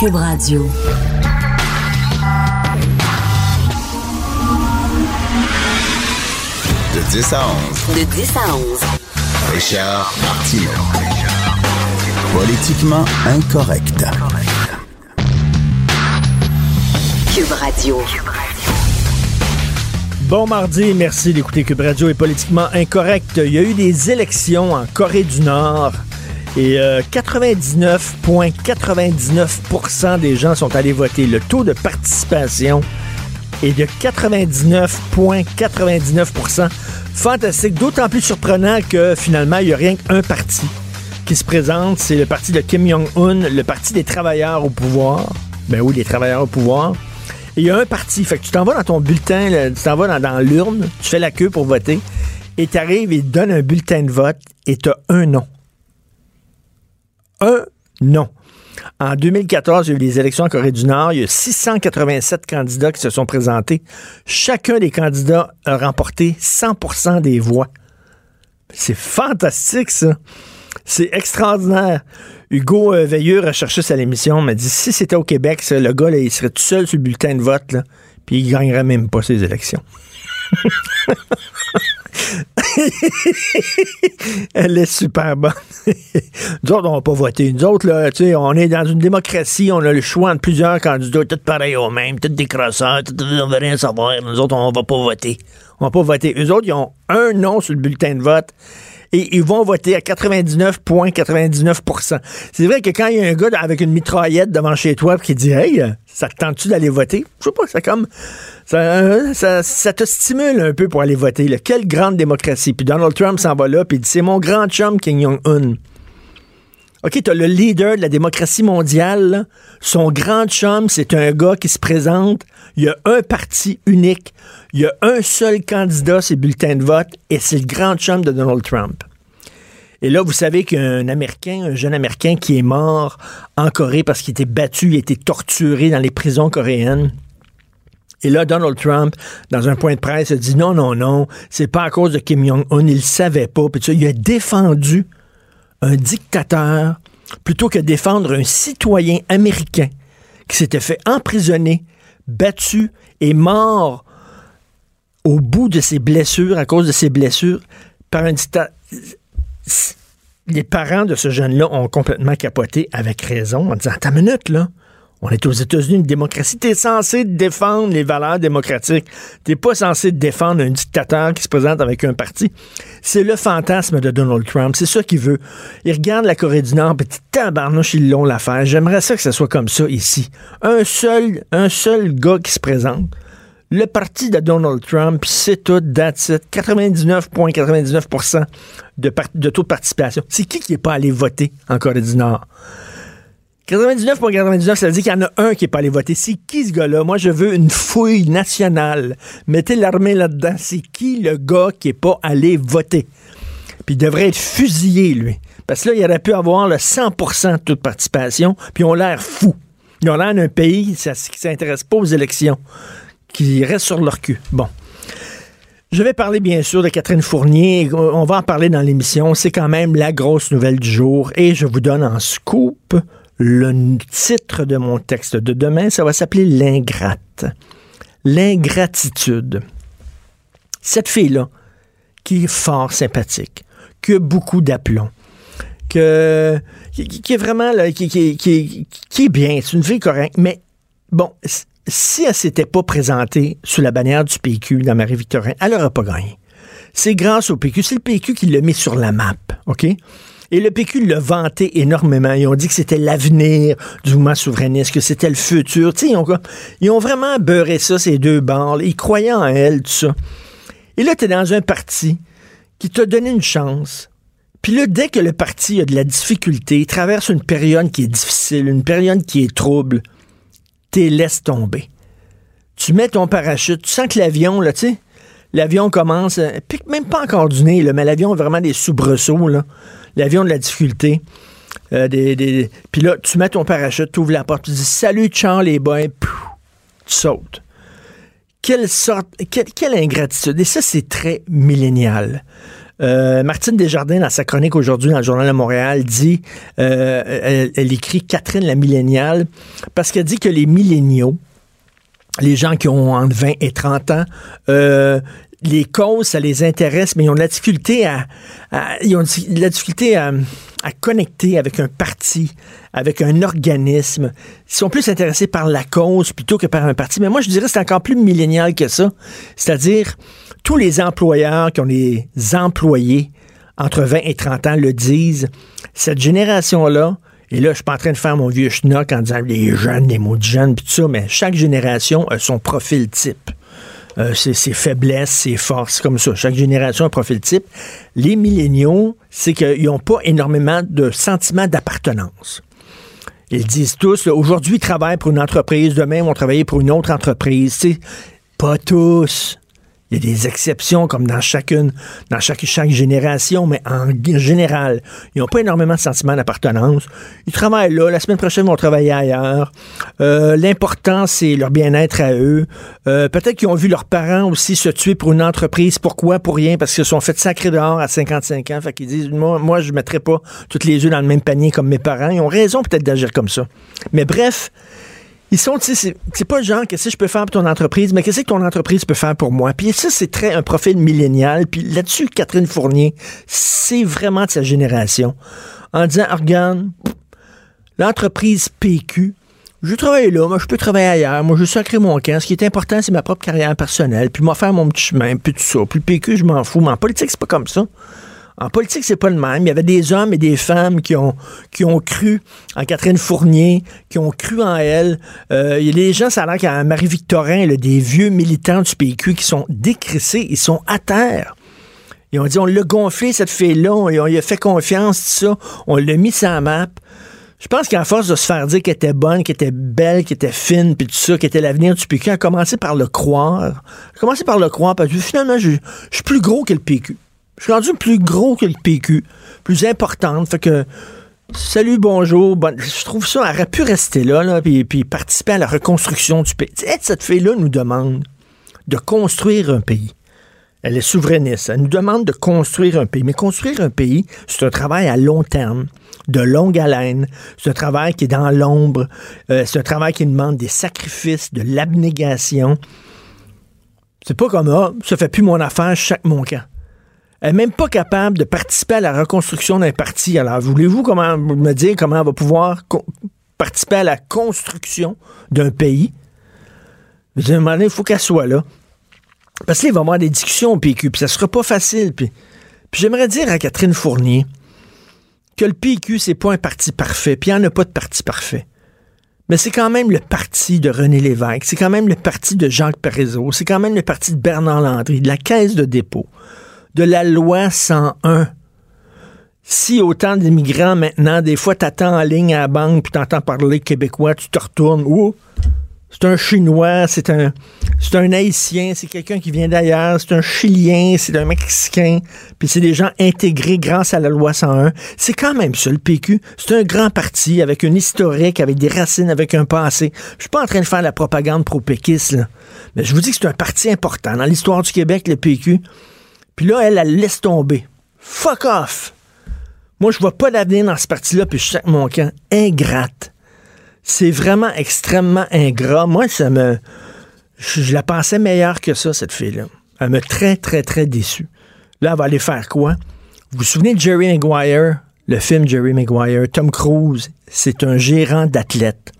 Cube Radio. De 10 à 11. De 10 à 11. Richard Martineau. Politiquement incorrect. Cube Radio. Bon mardi, merci d'écouter Cube Radio est politiquement incorrect. Il y a eu des élections en Corée du Nord et 99,99% des gens sont allés voter. Le taux de participation est de 99,99%. Fantastique, d'autant plus surprenant que finalement, il n'y a rien qu'un parti qui se présente, c'est le parti de Kim Jong-un, le parti des travailleurs au pouvoir. Ben oui, les travailleurs au pouvoir. Et il y a un parti. Fait que tu t'en vas dans ton bulletin, tu t'en vas dans, l'urne, tu fais la queue pour voter, et tu arrives et donne un bulletin de vote, et tu as un nom. Un nom. En 2014, il y a eu des élections en Corée du Nord. Il y a 687 candidats qui se sont présentés. Chacun des candidats a remporté 100% des voix. C'est fantastique, ça. C'est extraordinaire. Hugo euh, Veilleux, recherchiste à l'émission, m'a dit si c'était au Québec, le gars, il serait tout seul sur le bulletin de vote, puis il gagnerait même pas ses élections. Elle est super bonne. Nous autres, on va pas voter. Nous autres, on est dans une démocratie, on a le choix entre plusieurs candidats, tous pareils au même, tous des crosseurs, tous, on veut rien savoir. Nous autres, on va pas voter. On va pas voter. Eux autres, ils ont un nom sur le bulletin de vote et ils vont voter à 99,99% C'est vrai que quand il y a un gars avec une mitraillette devant chez toi qui dit Hey, ça te tente-tu d'aller voter? Je sais pas, c'est comme. Ça, ça, ça, te stimule un peu pour aller voter. Quelle grande démocratie. Puis Donald Trump s'en va là, puis il dit C'est mon grand chum Kim Jong-un. OK, t'as le leader de la démocratie mondiale. Son grand chum, c'est un gars qui se présente. Il y a un parti unique. Il y a un seul candidat, c'est bulletin de vote, et c'est le grand chum de Donald Trump. Et là, vous savez qu'un Américain, un jeune Américain qui est mort en Corée parce qu'il était battu, il été torturé dans les prisons coréennes. Et là, Donald Trump, dans un point de presse, a dit non, non, non, c'est pas à cause de Kim Jong-un, il le savait pas. Puis il a défendu un dictateur plutôt que défendre un citoyen américain qui s'était fait emprisonner, battu et mort au bout de ses blessures, à cause de ses blessures, par un dictateur. Les parents de ce jeune-là ont complètement capoté avec raison en disant Ta minute, là. On est aux États-Unis, une démocratie. T'es censé défendre les valeurs démocratiques. T'es pas censé défendre un dictateur qui se présente avec un parti. C'est le fantasme de Donald Trump. C'est ça qu'il veut. Il regarde la Corée du Nord, petit tabarnouche, ils l'ont l'affaire. J'aimerais ça que ce soit comme ça ici. Un seul, un seul gars qui se présente. Le parti de Donald Trump, c'est tout, that's it. 99,99% de, de taux de participation. C'est qui qui n'est pas allé voter en Corée du Nord? 99,99, ça veut dire qu'il y en a un qui n'est pas allé voter. C'est qui ce gars-là? Moi, je veux une fouille nationale. Mettez l'armée là-dedans. C'est qui le gars qui n'est pas allé voter? Puis il devrait être fusillé, lui. Parce que là, il aurait pu avoir le 100% de taux de participation, puis ont l'air fous. Ils ont l'air d'un pays qui ne s'intéresse pas aux élections, qui reste sur leur cul. Bon. Je vais parler bien sûr de Catherine Fournier. On va en parler dans l'émission. C'est quand même la grosse nouvelle du jour. Et je vous donne en scoop le titre de mon texte de demain. Ça va s'appeler L'ingrate. L'ingratitude. Cette fille-là, qui est fort sympathique, qui a beaucoup d'aplomb, qui, est vraiment qui, est bien, c'est une fille correcte, mais bon, si elle s'était pas présentée sous la bannière du PQ dans Marie-Victorin, elle n'aurait pas gagné. C'est grâce au PQ. C'est le PQ qui l'a mis sur la map, OK? Et le PQ l'a vanté énormément. Ils ont dit que c'était l'avenir du mouvement souverainiste, que c'était le futur. Ils ont, ils vraiment beurré ça, ces deux bancs. Ils croyaient en elle, tout ça. Et là, tu es dans un parti qui t'a donné une chance, Puis là, dès que le parti a de la difficulté, il traverse une période qui est difficile, une période qui est trouble, t'es laisse tomber. Tu mets ton parachute, tu sens que l'avion, là, tu sais, l'avion commence, euh, pique même pas encore du nez, là, mais l'avion a vraiment des soubresauts, là. L'avion de la difficulté. Euh, Puis là, tu mets ton parachute, tu ouvres la porte, tu dis Salut, Charles les Pouf! tu sautes. Quelle sorte, quelle, quelle ingratitude. Et ça, c'est très millénial. Euh, Martine Desjardins, dans sa chronique aujourd'hui dans le Journal de Montréal, dit, euh, elle, elle écrit Catherine la milléniale, parce qu'elle dit que les milléniaux, les gens qui ont entre 20 et 30 ans, euh, les causes, ça les intéresse, mais ils ont la difficulté à, connecter avec un parti, avec un organisme. Ils sont plus intéressés par la cause plutôt que par un parti. Mais moi, je dirais que c'est encore plus millénial que ça. C'est-à-dire, tous les employeurs qui ont des employés entre 20 et 30 ans le disent. Cette génération-là, et là, je suis pas en train de faire mon vieux schnock en disant les jeunes, les mots de jeunes, mais chaque génération a son profil type. Euh, ses, ses faiblesses, ses forces, comme ça. Chaque génération a un profil type. Les milléniaux, c'est qu'ils n'ont pas énormément de sentiment d'appartenance. Ils disent tous, aujourd'hui, ils travaillent pour une entreprise, demain, ils vont travailler pour une autre entreprise. Tu sais, pas tous. Il y a des exceptions, comme dans chacune, dans chaque, chaque génération, mais en général, ils n'ont pas énormément de sentiment d'appartenance. Ils travaillent là, la semaine prochaine, ils vont travailler ailleurs. Euh, L'important, c'est leur bien-être à eux. Euh, Peut-être qu'ils ont vu leurs parents aussi se tuer pour une entreprise. Pourquoi? Pour rien, parce qu'ils se sont fait sacrer dehors à 55 ans. Fait qu'ils disent, moi, moi je ne mettrai pas toutes les œufs dans le même panier comme mes parents. Ils ont raison peut-être d'agir comme ça. Mais bref, ils sont, c'est- pas le genre, qu'est-ce que je peux faire pour ton entreprise, mais qu'est-ce que ton entreprise peut faire pour moi? Puis ça, c'est très un profil millénial. Puis là-dessus, Catherine Fournier, c'est vraiment de sa génération. En disant, Ah, regarde, l'entreprise PQ, je travaille là, moi je peux travailler ailleurs, moi je sacrer mon camp. Ce qui est important, c'est ma propre carrière personnelle, puis moi faire mon petit chemin, puis tout ça. Puis PQ, je m'en fous. Mais en politique, c'est pas comme ça. En politique, c'est pas le même. Il y avait des hommes et des femmes qui ont, cru en Catherine Fournier, qui ont cru en elle. Euh, il y a gens, ça a l'air a Marie-Victorin, des vieux militants du PQ qui sont décrissés, ils sont à terre. Ils ont dit, on l'a gonflé, cette fille-là, on, on lui a fait confiance, tout ça, on l'a mis sur la map. Je pense qu'à force de se faire dire qu'elle était bonne, qu'elle était belle, qu'elle était fine, puis tout ça, qu'elle était l'avenir du PQ, elle a commencé par le croire. Elle a commencé par le croire, parce que finalement, je suis plus gros que le PQ. Je suis rendu plus gros que le PQ, plus importante, fait que... Salut, bonjour. Bon, je trouve ça, elle aurait pu rester là, puis, participer à la reconstruction du pays. Cette fille-là nous demande de construire un pays. Elle est souverainiste. Elle nous demande de construire un pays. Mais construire un pays, c'est un travail à long terme, de longue haleine. C'est un travail qui est dans l'ombre. Euh, c'est un travail qui demande des sacrifices, de l'abnégation. C'est pas comme, ah, ça fait plus mon affaire, chaque mon camp. Elle n'est même pas capable de participer à la reconstruction d'un parti. Alors, voulez-vous comment, me dire comment elle va pouvoir participer à la construction d'un pays? Je donné, il faut qu'elle soit là. Parce qu'il va y avoir des discussions au PQ, puis ça sera pas facile. Puis, puis j'aimerais dire à Catherine Fournier que le PQ, c'est pas un parti parfait, puis il n'y en a pas de parti parfait. Mais c'est quand même le parti de René Lévesque, c'est quand même le parti de Jacques Parizeau, c'est quand même le parti de Bernard Landry, de la Caisse de dépôt, de la loi 101. Si autant d'immigrants maintenant, des fois, t'attends en ligne à la banque, puis t'entends parler québécois, tu te retournes, ou c'est un Chinois, c'est un, c'est un Haïtien, c'est quelqu'un qui vient d'ailleurs, c'est un Chilien, c'est un Mexicain, puis c'est des gens intégrés grâce à la loi 101. C'est quand même ça, le PQ. C'est un grand parti avec une historique, avec des racines, avec un passé. Je suis pas en train de faire la propagande pro-péquiste, là. Mais je vous dis que c'est un parti important dans l'histoire du Québec, le PQ. Puis là, elle, elle laisse tomber. Fuck off! Moi, je vois pas d'avenir dans ce parti-là, puis je que mon camp ingrate. C'est vraiment extrêmement ingrat. Moi, ça me. Je, je la pensais meilleure que ça, cette fille-là. Elle m'a très, très, très déçu. Là, elle va aller faire quoi? Vous vous souvenez de Jerry Maguire, le film Jerry Maguire? Tom Cruise, c'est un gérant d'athlètes.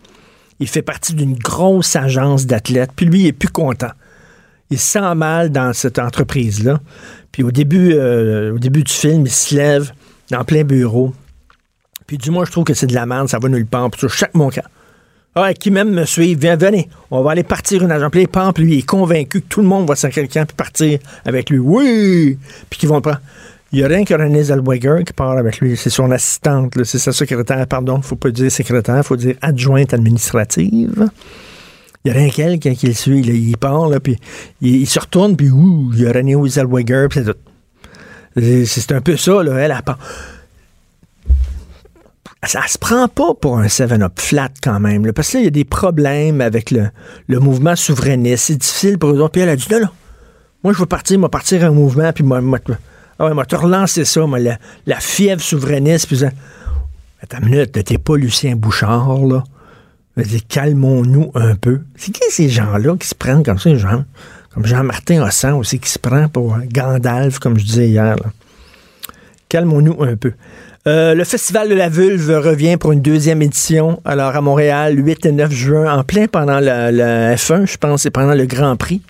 Il fait partie d'une grosse agence d'athlètes, puis lui, il est plus content. Il se sent mal dans cette entreprise-là. Puis au début, euh, au début du film, il se lève dans plein bureau. Puis du moins, je trouve que c'est de la merde, ça va nulle part. Puis sur chaque mon cas. Ah, qui même me suit, viens, venez, on va aller partir une agence. Puis les lui, il est convaincu que tout le monde va le camp puis partir avec lui. Oui! Puis qu'ils vont le prendre. Il y a rien que René Zellweger qui parle avec lui. C'est son assistante. C'est sa secrétaire, pardon. faut pas dire secrétaire, faut dire adjointe administrative. Il n'y a rien qu'elle qui, le suit. Il parle, puis il, se retourne, puis ouh, il y a René Zellweger, puis c'est tout. C'est un peu ça, là. Elle, elle parle ça se prend pas pour un 7-up flat quand même. parce que là, il y a des problèmes avec le, mouvement souverainiste. C'est difficile pour eux autres. Puis elle a dit, non, non, moi, je veux partir, moi, partir un mouvement, puis moi, moi, ah ouais, moi, te relancer ça, moi, la, fièvre souverainiste. Puis ça, attends une minute, t'es pas Lucien Bouchard, là. Calmons-nous un peu. C'est qui ces gens-là qui se prennent comme ça, Jean? Comme Jean-Martin Hossan aussi, qui se prend pour Gandalf, comme je disais hier. Calmons-nous un peu. Euh, le Festival de la Vulve revient pour une deuxième édition. Alors, à Montréal, 8 et 9 juin, en plein pendant la, F1, je pense, et pendant le Grand Prix.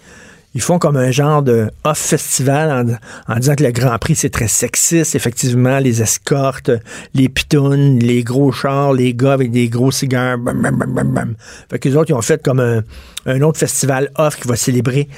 Ils font comme un genre de off-festival en, disant que le Grand Prix, c'est très sexiste, effectivement, les escortes, les pitounes, les gros chars, les gars avec des gros cigares. Bam, bam, bam. Fait qu'ils autres, ils ont fait comme un, un autre festival off qui va célébrer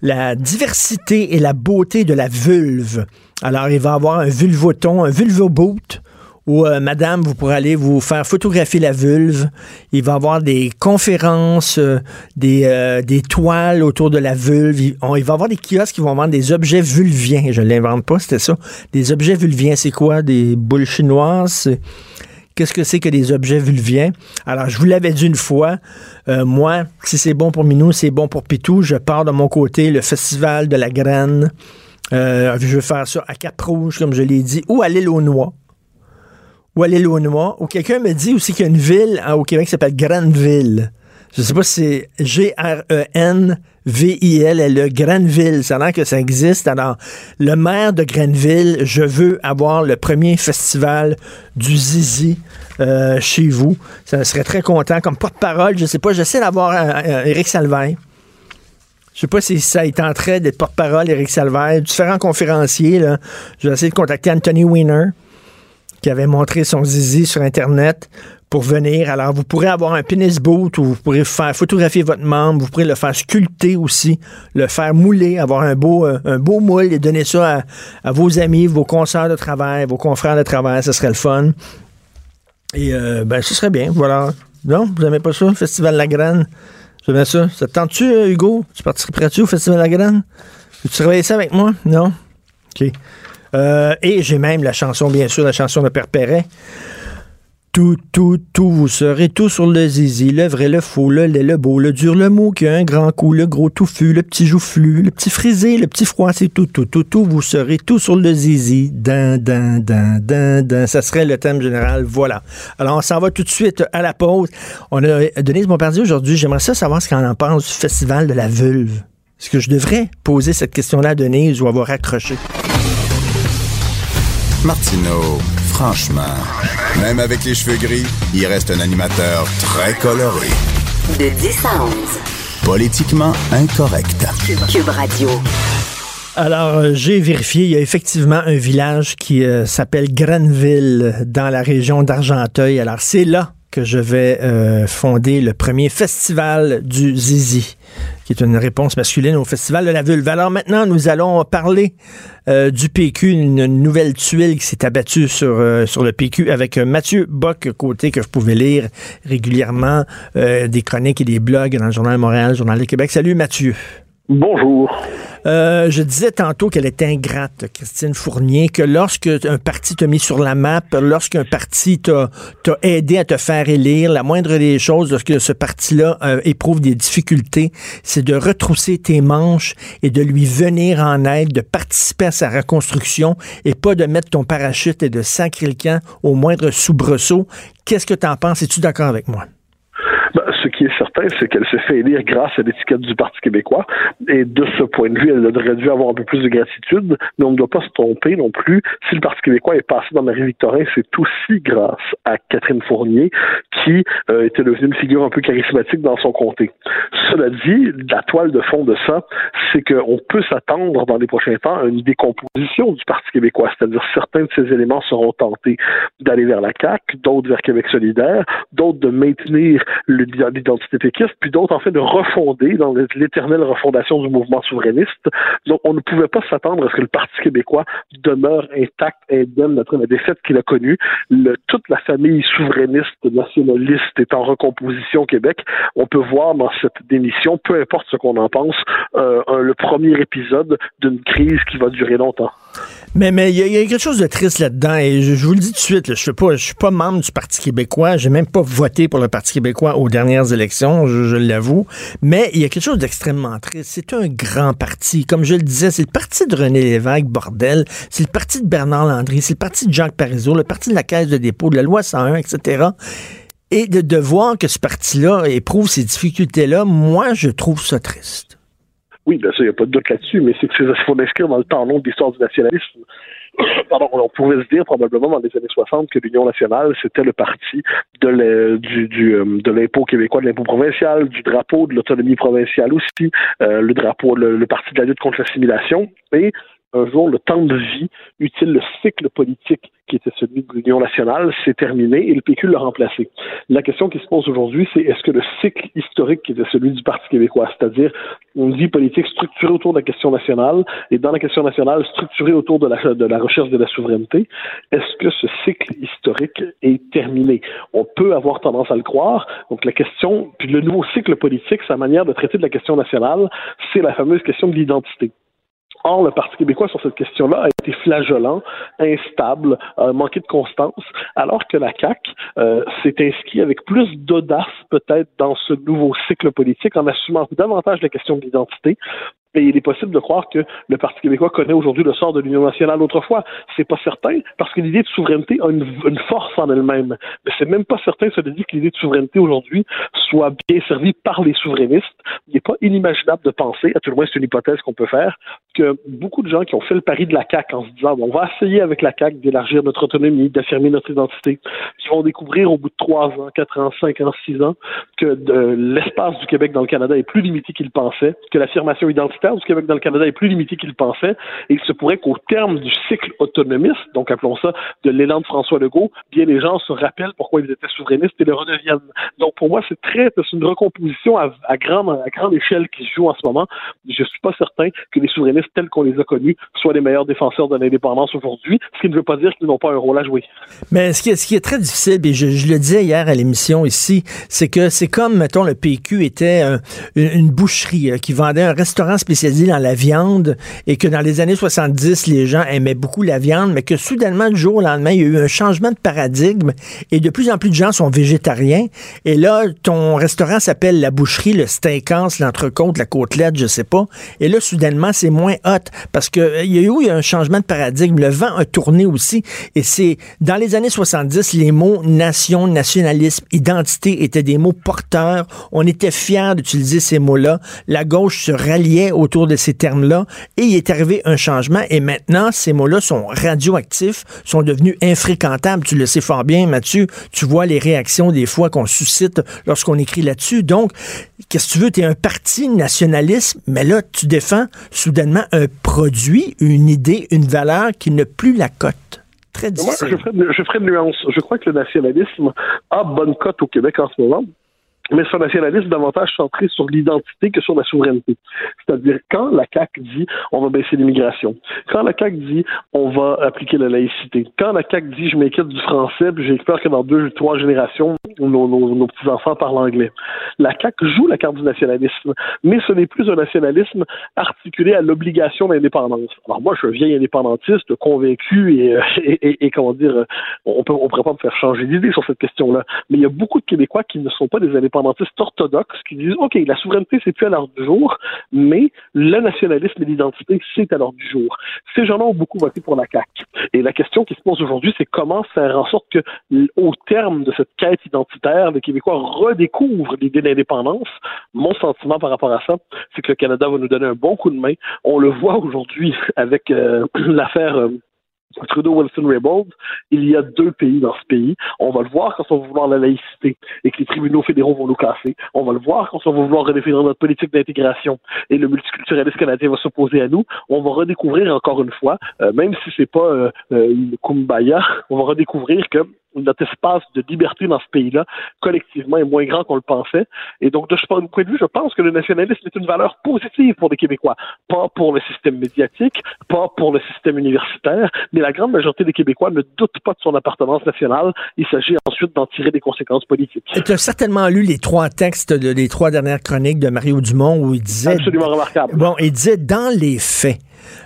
la diversité et la beauté de la vulve. Alors, il va avoir un vulvoton, un vulvoboot, où, euh, madame, vous pourrez aller vous faire photographier la vulve. Il va y avoir des conférences, euh, des, euh, des toiles autour de la vulve. Il, va y avoir des kiosques qui vont vendre des objets vulviens. Je ne l'invente pas, c'était ça. Des objets vulviens, c'est quoi? Des boules chinoises? Qu'est-ce que c'est que des objets vulviens? Alors, je vous l'avais dit une fois, moi, si c'est bon pour Minou, c'est bon pour Pitou. Je pars de mon côté le Festival de la Graine. Je veux faire ça à Cap-Rouge, comme je l'ai dit, ou à l'île aux Noix. Ou à l'île aux Noix. Ou quelqu'un me dit aussi qu'il y a une ville hein, au Québec qui s'appelle Granville. Je ne sais pas si c'est G-R-E-N-V-I-L, le Granville. Ça a que ça existe. Alors, le maire de Granville, je veux avoir le premier festival du Zizi euh, chez vous. Ça serait très content. Comme porte-parole, je ne sais pas, j'essaie d'avoir euh, Éric Salvaire je sais pas si ça est en train d'être porte-parole, Éric Salvaire, différents conférenciers. Là. J'ai essayé de contacter Anthony Weiner, qui avait montré son zizi sur Internet pour venir. Alors, vous pourrez avoir un penis boot où vous pourrez faire photographier votre membre, vous pourrez le faire sculpter aussi, le faire mouler, avoir un beau, euh, un beau moule et donner ça à, vos amis, vos consoeurs de travail, vos confrères de travail. Ce serait le fun. Et, euh, ben, ce serait bien. Voilà. Non, vous n'aimez pas ça, Festival La Graine? C'est ça? Ça te tente-tu, euh, Hugo? Tu participerais-tu au Festival de la Graine? Tu travailles ça avec moi? Non? OK. Euh, et j'ai même la chanson, bien sûr, la chanson de Père Perret. Tout, tout, tout, vous serez tout sur le zizi, le vrai, le faux, le lait, le beau, le dur, le mou qui a un grand coup, le gros touffu, le petit joufflu, le petit frisé, le petit froid, c'est tout, tout, tout, tout, vous serez tout sur le zizi. Dan, dan, dan, dan, dan. Ça serait le thème général. Voilà. Alors, on s'en va tout de suite à la pause. On a Denise Bombardier aujourd'hui. J'aimerais ça savoir ce qu'on en pense du Festival de la vulve. Est-ce que je devrais poser cette question-là à Denise ou avoir accroché? Martineau, franchement, même avec les cheveux gris, il reste un animateur très coloré. De 10 à 11. Politiquement incorrect. Cube, Radio. Alors, euh, j'ai vérifié, il y a effectivement un village qui euh, s'appelle Granville dans la région d'Argenteuil. Alors, c'est là que je vais euh, fonder le premier festival du Zizi, qui est une réponse masculine au festival de la vulve. Alors maintenant, nous allons parler euh, du PQ, une nouvelle tuile qui s'est abattue sur, euh, sur le PQ avec Mathieu Bock, côté que je pouvais lire régulièrement des chroniques et des blogs dans le Journal de Montréal, le Journal de Québec. Salut Mathieu. Bonjour. Euh, je disais tantôt qu'elle était ingrate, Christine Fournier, que lorsque un parti t'a mis sur la map, lorsqu'un parti t'a aidé à te faire élire, la moindre des choses, lorsque ce parti-là euh, éprouve des difficultés, c'est de retrousser tes manches et de lui venir en aide, de participer à sa reconstruction et pas de mettre ton parachute et de sacrer le camp au moindre soubresaut. Qu'est-ce que tu en penses? Es-tu d'accord avec moi? Ce qui est certain, c'est qu'elle s'est fait élire grâce à l'étiquette du Parti québécois. Et de ce point de vue, elle aurait dû avoir un peu plus de gratitude, mais on ne doit pas se tromper non plus. Si le Parti québécois est passé dans Marie-Victorin, c'est aussi grâce à Catherine Fournier, qui euh, était devenu une figure un peu charismatique dans son comté. Cela dit, la toile de fond de ça, c'est qu'on peut s'attendre dans les prochains temps à une décomposition du Parti québécois, c'est-à-dire certains de ces éléments seront tentés d'aller vers la CAQ, d'autres vers Québec solidaire, d'autres de maintenir l'identité péquiste, puis d'autres en fait de refonder dans l'éternelle refondation du mouvement souverainiste. Donc on ne pouvait pas s'attendre à ce que le Parti québécois demeure intact, indemne après la défaite qu'il a connue. Toute la famille souverainiste, nationaliste est en recomposition au Québec. On peut voir dans cette démission, peu importe ce qu'on en pense, euh, le premier épisode d'une crise qui va durer longtemps. Mais mais il y, a quelque chose de triste là-dedans et je, vous le dis tout de suite, je ne suis pas membre du Parti québécois, j'ai même pas voté pour le Parti québécois aux dernières élections, je, l'avoue, mais il y a quelque chose d'extrêmement triste. C'est un grand parti, comme je le disais, c'est le parti de René Lévesque, bordel, c'est le parti de Bernard Landry, c'est le parti de Jacques Parizeau, le parti de la Caisse de dépôt, de la loi 101, etc. Et de, voir que ce parti-là éprouve ces difficultés-là, moi, je trouve ça triste. Oui, bien sûr, il n'y a pas de doute là-dessus, mais c'est qu'il faut l'inscrire dans le temps long de l'histoire du nationalisme. Pardon, on pourrait se dire probablement dans les années 60 que l'Union nationale, c'était le parti de euh, l'impôt québécois, de l'impôt provincial, du drapeau, de l'autonomie provinciale aussi, euh, le drapeau, le, parti de la lutte contre l'assimilation. Un jour, le temps de vie utile, le cycle politique qui était celui de l'Union nationale, s'est terminé et le PQ l'a remplacé. La question qui se pose aujourd'hui, c'est est-ce que le cycle historique qui était celui du Parti québécois, c'est-à-dire une vie politique structurée autour de la question nationale et dans la question nationale structurée autour de la, de la recherche de la souveraineté, est-ce que ce cycle historique est terminé? On peut avoir tendance à le croire. Donc la question, puis le nouveau cycle politique, sa manière de traiter de la question nationale, c'est la fameuse question de l'identité. Or, le Parti québécois sur cette question-là a été flagellant, instable, manqué de constance, alors que la CAQ euh, s'est inscrit avec plus d'audace peut-être dans ce nouveau cycle politique en assumant davantage la question de l'identité, et il est possible de croire que le Parti québécois connaît aujourd'hui le sort de l'Union nationale autrefois. C'est pas certain, parce que l'idée de souveraineté a une, force en elle-même. Mais c'est même pas certain, veut dire que l'idée de souveraineté aujourd'hui soit bien servie par les souverainistes. Il n'est pas inimaginable de penser, à tout le moins c'est une hypothèse qu'on peut faire, que beaucoup de gens qui ont fait le pari de la CAQ en se disant on va essayer avec la CAQ d'élargir notre autonomie, d'affirmer notre identité, qui vont découvrir au bout de trois ans, quatre ans, cinq ans, six ans, que l'espace du Québec dans le Canada est plus limité qu'ils pensaient, que l'affirmation identitaire du Québec dans le Canada est plus limité qu'il pensait, et il se pourrait qu'au terme du cycle autonomiste, donc appelons ça de l'élan de François Legault, bien les gens se rappellent pourquoi ils étaient souverainistes et le redeviennent. Donc pour moi, c'est très, c'est une recomposition à, grande, à grande échelle qui se joue en ce moment. Je suis pas certain que les souverainistes tels qu'on les a connus soient les meilleurs défenseurs de l'indépendance aujourd'hui, ce qui ne veut pas dire qu'ils n'ont pas un rôle à jouer. Mais ce qui est, ce qui est très difficile, et je, le disais hier à l'émission ici, c'est que c'est comme, mettons, le PQ était une boucherie euh, qui vendait un restaurant spécialisé dans la viande et que dans les années 70, les gens aimaient beaucoup la viande, mais que soudainement, du jour au lendemain, il y a eu un changement de paradigme et de plus en plus de gens sont végétariens. Et là, ton restaurant s'appelle la boucherie, le steakhouse, l'entrecôte, la côtelette, je sais pas. Et là, soudainement, c'est moins hot parce que euh, il y a eu un changement de paradigme. Le vent a tourné aussi. Et c'est dans les années 70, les mots nation, nationalisme, identité étaient des mots porteurs. On était fiers d'utiliser ces mots-là. La gauche se ralliait autour de ces termes-là et il est arrivé un changement et maintenant, ces mots-là sont radioactifs, sont devenus infréquentables. Tu le sais fort bien, Mathieu. Tu vois les réactions des fois qu'on suscite lorsqu'on écrit là-dessus. Donc, qu'est-ce que tu veux? Tu es un parti nationaliste, mais là, tu défends soudainement un produit, une idée, une valeur qui n'a plus la cote. Très difficile. Moi, je ferai, je ferai une nuance. Je crois que le nationalisme a bonne cote au Québec en ce moment mais c'est un nationalisme davantage centré sur l'identité que sur la souveraineté. C'est-à-dire quand la CAQ dit on va baisser l'immigration, quand la CAQ dit on va appliquer la laïcité, quand la CAQ dit je m'inquiète du français, j'ai peur que dans deux, trois générations, nos, petits-enfants parlent anglais. La CAQ joue la carte du nationalisme, mais ce n'est plus un nationalisme articulé à l'obligation d'indépendance. Alors moi, je suis un vieil indépendantiste, convaincu et, et, comment dire, on peut, on pourrait pas me faire changer d'idée sur cette question-là. Mais il y a beaucoup de Québécois qui ne sont pas des indépendantistes orthodoxes qui disent OK, la souveraineté, c'est plus à l'heure du jour, mais le nationalisme et l'identité, c'est à l'heure du jour. Ces gens-là ont beaucoup voté pour la CAQ. Et la question qui se pose aujourd'hui, c'est comment faire en sorte que, au terme de cette quête identitaire, les Québécois redécouvrent l'idée d'indépendance. Mon sentiment par rapport à ça, c'est que le Canada va nous donner un bon coup de main. On le voit aujourd'hui avec euh, l'affaire. Euh, Trudeau-Wilson-Raybould, il y a deux pays dans ce pays. On va le voir quand on va vouloir la laïcité et que les tribunaux fédéraux vont nous casser. On va le voir quand on va vouloir redéfinir notre politique d'intégration et le multiculturalisme canadien va s'opposer à nous. On va redécouvrir encore une fois, euh, même si c'est pas euh, euh, une kumbaya, on va redécouvrir que notre espace de liberté dans ce pays-là, collectivement, est moins grand qu'on le pensait. Et donc, de ce point de vue, je pense que le nationalisme est une valeur positive pour les Québécois. Pas pour le système médiatique, pas pour le système universitaire, mais la grande majorité des Québécois ne doutent pas de son appartenance nationale. Il s'agit ensuite d'en tirer des conséquences politiques. Tu as certainement lu les trois textes des trois dernières chroniques de Mario Dumont où il disait... Absolument remarquable. Bon, il disait, dans les faits,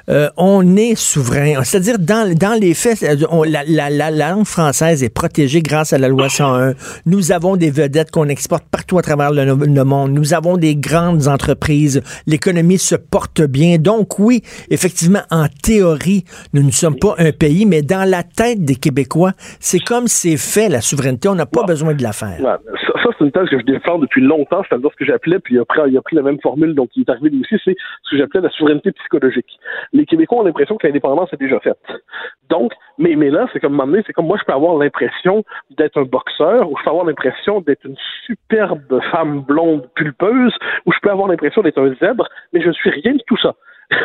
euh, on est souverain. C'est-à-dire, dans, dans les faits, on, la, la, la, langue française est protégée grâce à la loi 101. Nous avons des vedettes qu'on exporte partout à travers le, le, monde. Nous avons des grandes entreprises. L'économie se porte bien. Donc, oui, effectivement, en théorie, nous ne sommes pas un pays, mais dans la tête des Québécois, c'est comme c'est fait, la souveraineté. On n'a pas besoin de la faire. C'est une thèse que je défends depuis longtemps. C'est-à-dire ce que j'appelais, puis il a, pris, il a pris la même formule, donc il est arrivé lui aussi, c'est ce que j'appelais la souveraineté psychologique les Québécois ont l'impression que l'indépendance est déjà faite. Donc, mais, mais là, c'est comme m'amener, c'est comme moi, je peux avoir l'impression d'être un boxeur, ou je peux avoir l'impression d'être une superbe femme blonde pulpeuse, ou je peux avoir l'impression d'être un zèbre, mais je ne suis rien de tout ça.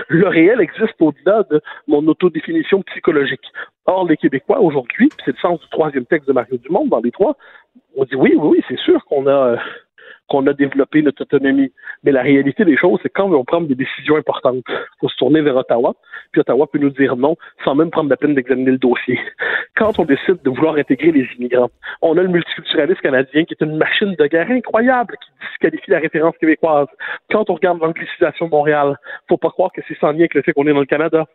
Le réel existe au-delà de mon autodéfinition psychologique. Or, les Québécois, aujourd'hui, c'est le sens du troisième texte de Mario Dumont, dans les trois, on dit oui, oui, oui, c'est sûr qu'on a... Qu'on a développé notre autonomie. Mais la réalité des choses, c'est quand on prend des décisions importantes, il faut se tourner vers Ottawa, puis Ottawa peut nous dire non sans même prendre la peine d'examiner le dossier. Quand on décide de vouloir intégrer les immigrants, on a le multiculturalisme canadien qui est une machine de guerre incroyable qui disqualifie la référence québécoise. Quand on regarde l'anglicisation de Montréal, faut pas croire que c'est sans lien avec le fait qu'on est dans le Canada.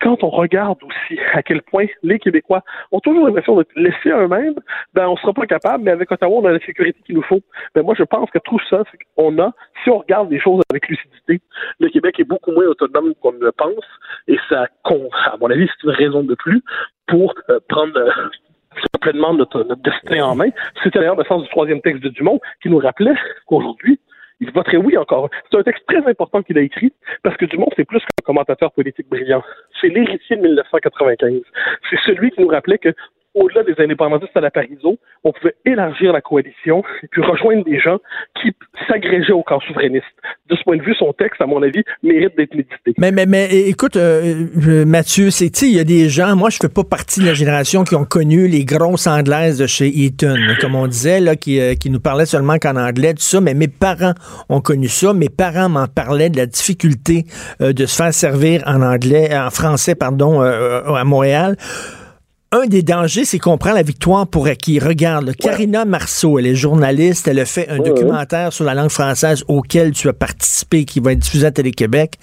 Quand on regarde aussi à quel point les Québécois ont toujours l'impression de laisser eux-mêmes, ben on sera pas capable, mais avec Ottawa, on a la sécurité qu'il nous faut. Ben moi, je pense que tout ça, c'est a, si on regarde les choses avec lucidité, le Québec est beaucoup moins autonome qu'on le pense, et ça, à mon avis, c'est une raison de plus pour euh, prendre euh, pleinement notre, notre, destin en main. C'était d'ailleurs le sens du troisième texte de Dumont qui nous rappelait qu'aujourd'hui, il voterait oui encore. C'est un texte très important qu'il a écrit parce que Dumont, c'est plus qu'un commentateur politique brillant. C'est l'héritier de 1995. C'est celui qui nous rappelait que au-delà des indépendantistes à la Pariso, on pouvait élargir la coalition et puis rejoindre des gens qui s'agrégeaient au camp souverainiste. De ce point de vue, son texte, à mon avis, mérite d'être médité. Mais, mais, mais écoute, euh, euh Mathieu, c'est, il y a des gens, moi, je fais pas partie de la génération qui ont connu les grosses anglaises de chez Eton, comme on disait, là, qui, euh, qui nous parlaient seulement qu'en anglais, tout ça, mais mes parents ont connu ça. Mes parents m'en parlaient de la difficulté euh, de se faire servir en anglais, en français, pardon, à Montréal un des dangers, c'est qu'on prend la victoire pour acquis. Regarde, ouais. Karina Marceau, elle est journaliste, elle a fait un documentaire sur la langue française auquel tu as participé, qui va être diffusé à Télé-Québec,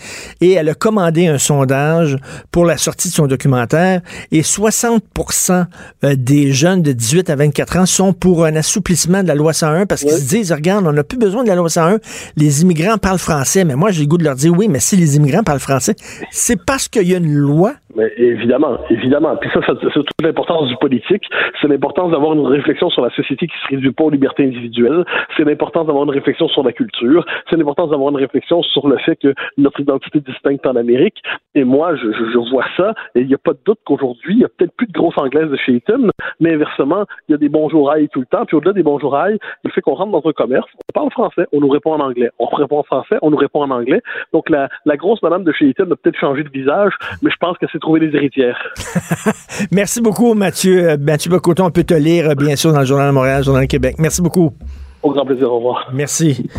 et elle a commandé un sondage pour la sortie de son documentaire, et 60% euh, des jeunes de 18 à 24 ans sont pour un assouplissement de la loi 101 parce qu'ils se disent, regarde, on n'a plus besoin de la loi 101, les immigrants parlent français, mais moi j'ai le goût de leur dire, oui, mais si les immigrants parlent français, c'est parce qu'il y a une loi. Mais évidemment, évidemment. Puis ça, c'est toute l'importance du politique. C'est l'importance d'avoir une réflexion sur la société qui se réduit pas aux libertés individuelles. C'est l'importance d'avoir une réflexion sur la culture. C'est l'importance d'avoir une réflexion sur le fait que notre identité est distincte en Amérique. Et moi, je, je, vois ça. Et il n'y a pas de doute qu'aujourd'hui, il y a peut-être plus de grosses anglaises de chez Eton, mais inversement, il y a des bonjours aïe tout le temps. Puis au-delà des bonjours aïe, le fait qu'on rentre dans un commerce, on parle français, on nous répond en anglais. On répond en français, on nous répond en anglais. Donc la, la grosse madame de chez Eton a peut-être changé de visage, mais je pense que c'est trouver des héritières. Merci beaucoup, Mathieu. Mathieu Bocoton, on peut te lire, bien sûr, dans le Journal de Montréal, Journal de Québec. Merci beaucoup. Au grand plaisir. Au revoir. Merci.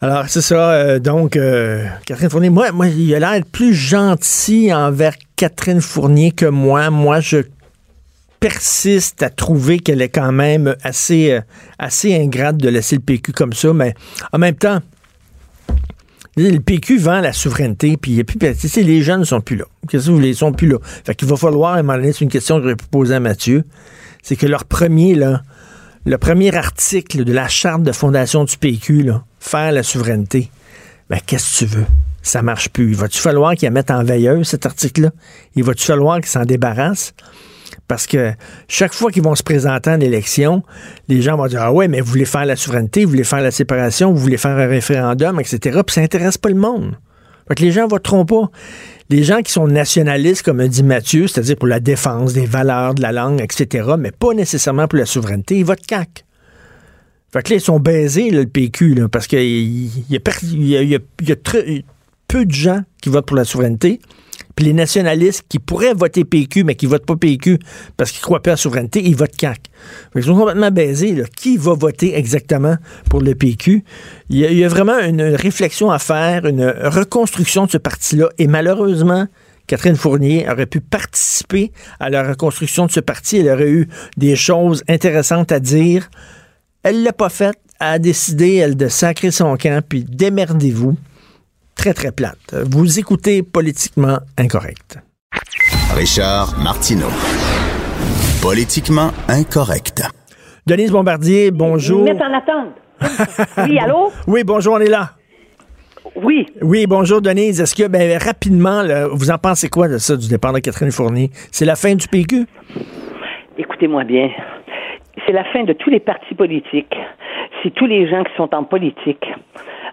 Alors, c'est ça. Euh, donc, euh, Catherine Fournier, moi, moi, il a l'air plus gentil envers Catherine Fournier que moi. Moi, je persiste à trouver qu'elle est quand même assez, assez ingrate de laisser le PQ comme ça, mais en même temps, le PQ vend la souveraineté, puis puis les jeunes ne sont plus là. Qu'est-ce que vous voulez, ils sont plus là. Fait qu'il va falloir, à un c'est une question que j'aurais pu poser à Mathieu, c'est que leur premier, là, le premier article de la charte de fondation du PQ, faire la souveraineté, ben qu'est-ce que tu veux? Ça marche plus. Il va-tu falloir qu'ils la mettent en veilleuse, cet article-là? Il va-tu falloir qu'ils s'en débarrassent? Parce que chaque fois qu'ils vont se présenter en élection, les gens vont dire Ah ouais, mais vous voulez faire la souveraineté, vous voulez faire la séparation, vous voulez faire un référendum, etc. Puis ça n'intéresse pas le monde. Fait que les gens voteront pas. Les gens qui sont nationalistes, comme dit Mathieu, c'est-à-dire pour la défense des valeurs de la langue, etc., mais pas nécessairement pour la souveraineté, ils votent CAC. Fait que là, ils sont baisés, le PQ, parce qu'il y, a, y, a, peu de gens qui votent pour la souveraineté. Puis les nationalistes qui pourraient voter PQ, mais qui votent pas PQ parce qu'ils croient pas à la souveraineté, ils votent CAC. Ils sont complètement baisés. Qui va voter exactement pour le PQ? Il y, a, vraiment une réflexion à faire, une reconstruction de ce parti-là. Et malheureusement, Catherine Fournier aurait pu participer à la reconstruction de ce parti. Elle aurait eu des choses intéressantes à dire. Elle l'a pas fait. Elle a décidé, elle, de sacrer son camp, puis démerdez-vous très, très plate. Vous écoutez Politiquement Incorrect. Richard Martineau. Politiquement Incorrect. Denise Bombardier, bonjour. Mettre en attente. Oui, allô? Oui, bonjour, on est là. Oui. Oui, bonjour Denise. Est-ce que, ben, rapidement, là, vous en pensez quoi de ça, du départ de Catherine Fournier? C'est la fin du PQ? Écoutez-moi bien. C'est la fin de tous les partis politiques. Si tous les gens qui sont en politique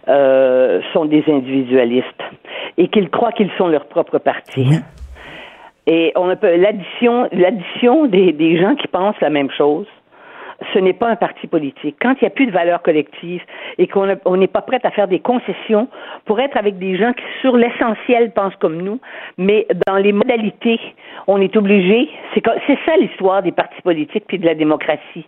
euh, sont des individualistes et qu'ils croient qu'ils sont leur propre parti. Oui. Et on peut l'addition, l'addition des, des gens qui pensent la même chose, ce n'est pas un parti politique. Quand il n'y a plus de valeur collective et qu'on n'est pas prêt à faire des concessions pour être avec des gens qui, sur l'essentiel, pensent comme nous, mais dans les modalités, on est obligé. C'est, c'est ça l'histoire des partis politiques puis de la démocratie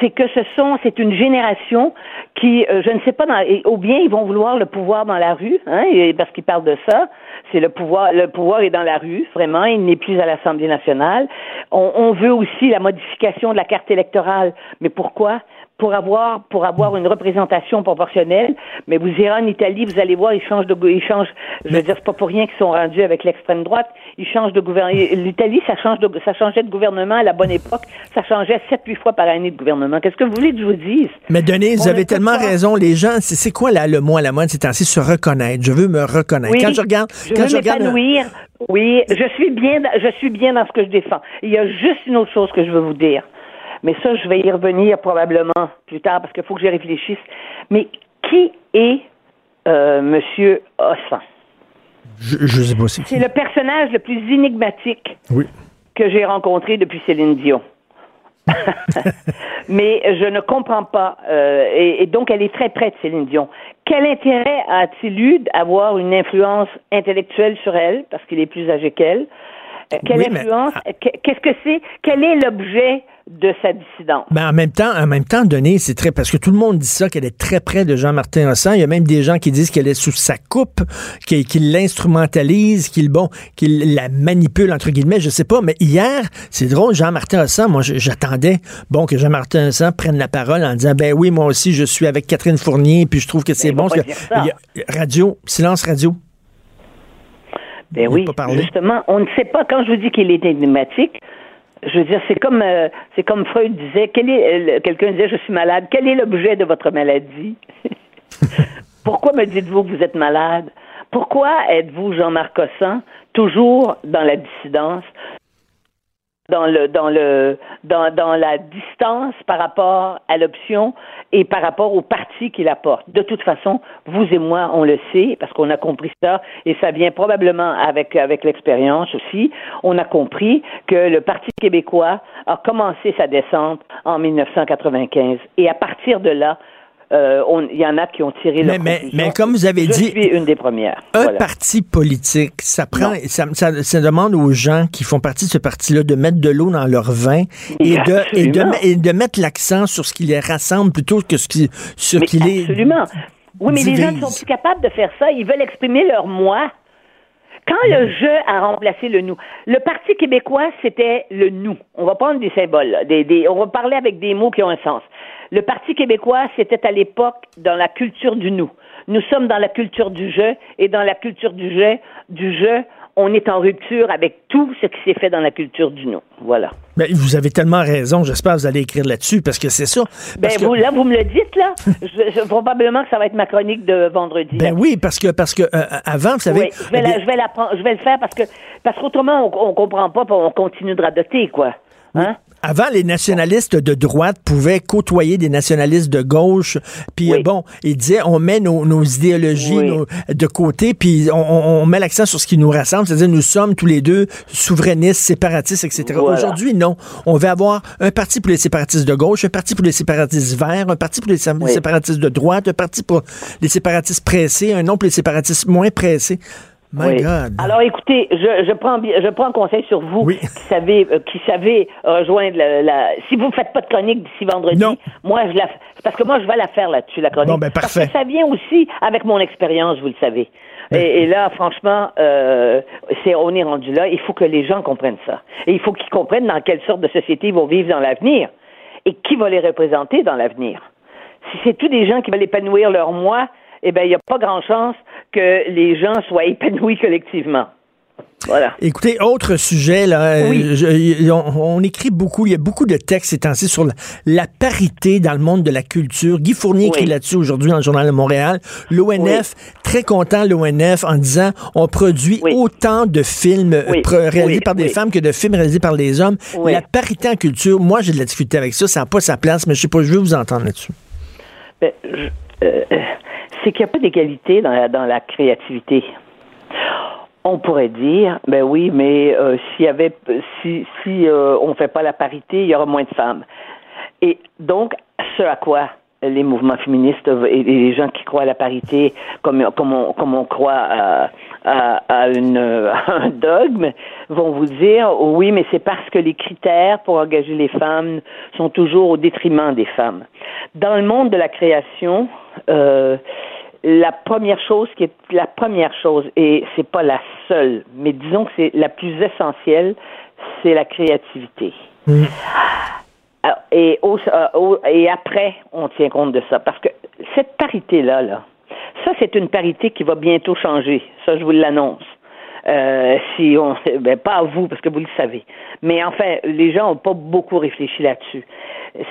c'est que ce sont, c'est une génération qui, euh, je ne sais pas, dans, ou bien ils vont vouloir le pouvoir dans la rue, hein, parce qu'ils parlent de ça. C'est le pouvoir, le pouvoir est dans la rue, vraiment. Il n'est plus à l'Assemblée nationale. On, on veut aussi la modification de la carte électorale, mais pourquoi? Pour avoir pour avoir une représentation proportionnelle. Mais vous irez en Italie, vous allez voir, ils changent de ils changent. Je veux dire, c'est pas pour rien qu'ils sont rendus avec l'extrême droite. Ils changent de gouvernement. L'Italie, ça change de ça changeait de gouvernement à la bonne époque. Ça changeait sept huit fois par année de gouvernement. Qu'est-ce que vous voulez que je vous dise? Mais Denis, vous avez tellement raison. Les gens, c'est quoi là, le mot à la mode, c'est ainsi se reconnaître. Je veux me reconnaître. Oui, quand je regarde, je quand veux je regarde. Oui, je suis bien, je suis bien dans ce que je défends. Il y a juste une autre chose que je veux vous dire. Mais ça, je vais y revenir probablement plus tard parce qu'il faut que j'y réfléchisse. Mais qui est euh, Monsieur Ossan? Je, je sais pas si. C'est le personnage le plus énigmatique oui. que j'ai rencontré depuis Céline Dion. Mais je ne comprends pas. Euh, et, et, donc, elle est très près de Céline Dion. Quel intérêt a-t-il eu d'avoir une influence intellectuelle sur elle, parce qu'il est plus âgé qu'elle? Quelle Oui, influence? mais- Qu'est-ce que c'est? Quel est l'objet de sa dissidence? Ben, en même temps, en même temps, Denis, c'est très parce que tout le monde dit ça qu'elle est très près de Jean-Martin Hossan. Il y a même des gens qui disent qu'elle est sous sa coupe, qu'il l'instrumentalise, qu'il bon, qu'il la manipule entre guillemets. Je sais pas, mais hier, c'est drôle, Jean-Martin Hossan. Moi, j'attendais bon que Jean-Martin Hossan prenne la parole en disant ben oui, moi aussi, je suis avec Catherine Fournier, puis je trouve que c'est va bon. que- radio, silence radio. Ben oui, pas justement, on ne sait pas. Quand je vous dis qu'il est énigmatique, je veux dire, c'est comme euh, c'est comme Freud disait. Quel est euh, quelqu'un disait je suis malade. Quel est l'objet de votre maladie? Pourquoi me dites-vous que vous êtes malade? Pourquoi êtes-vous Jean-Marc Cossan toujours dans la dissidence? Dans le dans le dans, dans la distance par rapport à l'option et par rapport au parti qu'il apporte. De toute façon, vous et moi, on le sait parce qu'on a compris ça et ça vient probablement avec avec l'expérience aussi. On a compris que le Parti québécois a commencé sa descente en 1995 et à partir de là, il y en a qui ont tiré Mais- leur mais- conclusion. mais comme vous avez Je dit- suis une des premières. Un Voilà. parti politique, ça prend, ça, ça, ça demande aux gens qui font partie de ce parti-là de mettre de l'eau dans leur vin et de, et de, et de mettre l'accent sur ce qui les rassemble plutôt que ce qui, sur Mais qui les. absolument. Oui, mais les gens ne sont plus capables de faire ça. Ils veulent exprimer leur moi. Quand le je a remplacé le nous, le Parti québécois, c'était le nous. On va prendre des symboles, des, des- on va parler avec des mots qui ont un sens. Le Parti québécois, c'était à l'époque dans la culture du nous. Nous sommes dans la culture du je, et dans la culture du je, du je, on est en rupture avec tout ce qui s'est fait dans la culture du nous. Voilà. Ben, vous avez tellement raison. J'espère que vous allez écrire là-dessus parce que c'est ça. Ben que- vous, là, vous me le dites là. Je- je- probablement que ça va être ma chronique de vendredi. ben oui, parce que parce que euh, avant, vous savez. Oui, je vais, la- je vais la je vais le faire parce que parce qu'autrement on, on comprend pas, on continue de radoter quoi. Hein? Avant, les nationalistes de droite pouvaient côtoyer des nationalistes de gauche. Puis Oui. bon, ils disaient on met nos, nos idéologies Oui. nos- de côté, puis on, met l'accent sur ce qui nous rassemble, c'est-à-dire nous sommes tous les deux souverainistes, séparatistes, etc. Voilà. Aujourd'hui, non. On veut avoir un parti pour les séparatistes de gauche, un parti pour les séparatistes verts, un parti pour les Oui. séparatistes de droite, un parti pour les séparatistes pressés, un non pour les séparatistes moins pressés. My Oui. God. Alors écoutez, je, je prends je prends conseil sur vous Oui. qui savez euh, qui savez rejoindre la, la- si vous faites pas de chronique d'ici vendredi, Non. moi je la parce que moi je vais la faire là-dessus la chronique. Bon, ben, Parce parfait. que ça vient aussi avec mon expérience, vous le savez. Et, et là, franchement, euh, c'est on est rendu là. Il faut que les gens comprennent ça. Et il faut qu'ils comprennent dans quelle sorte de société ils vont vivre dans l'avenir et qui va les représenter dans l'avenir. Si c'est tous des gens qui veulent épanouir leur moi, eh bien, il n'y a pas grand chance que les gens soient épanouis collectivement. Voilà. Écoutez, autre sujet, là, euh, Oui. je- on, on écrit beaucoup, il y a beaucoup de textes ces temps-ci sur la, la parité dans le monde de la culture. Guy Fournier écrit là-dessus aujourd'hui dans le Journal de Montréal. L'ONF, très content, l'ONF, en disant on produit autant de films euh, réalisés par des femmes que de films réalisés par des hommes. La parité en culture, moi, j'ai de la difficulté avec ça, ça n'a pas sa place, mais je sais pas, je veux vous entendre là-dessus. Ben, euh, c'est qu'il n'y a pas d'égalité dans la, créativité. On pourrait dire, ben oui, mais euh, s'il y avait, si, si euh, on fait pas la parité, il y aura moins de femmes. Et donc, ce à quoi les mouvements féministes et les gens qui croient à la parité, comme, on, croit à, un dogme, vont vous dire oui, mais c'est parce que les critères pour engager les femmes sont toujours au détriment des femmes. Dans le monde de la création, euh, la première chose qui est la première chose et c'est pas la seule, mais disons que c'est la plus essentielle, c'est la créativité. Alors, Et, au- euh, au- et après, on tient compte de ça. Parce que cette parité-là, là, ça, c'est une parité qui va bientôt changer. Ça, je vous l'annonce. Euh, si on, ben, pas à vous, parce que vous le savez. Mais enfin, les gens n'ont pas beaucoup réfléchi là-dessus.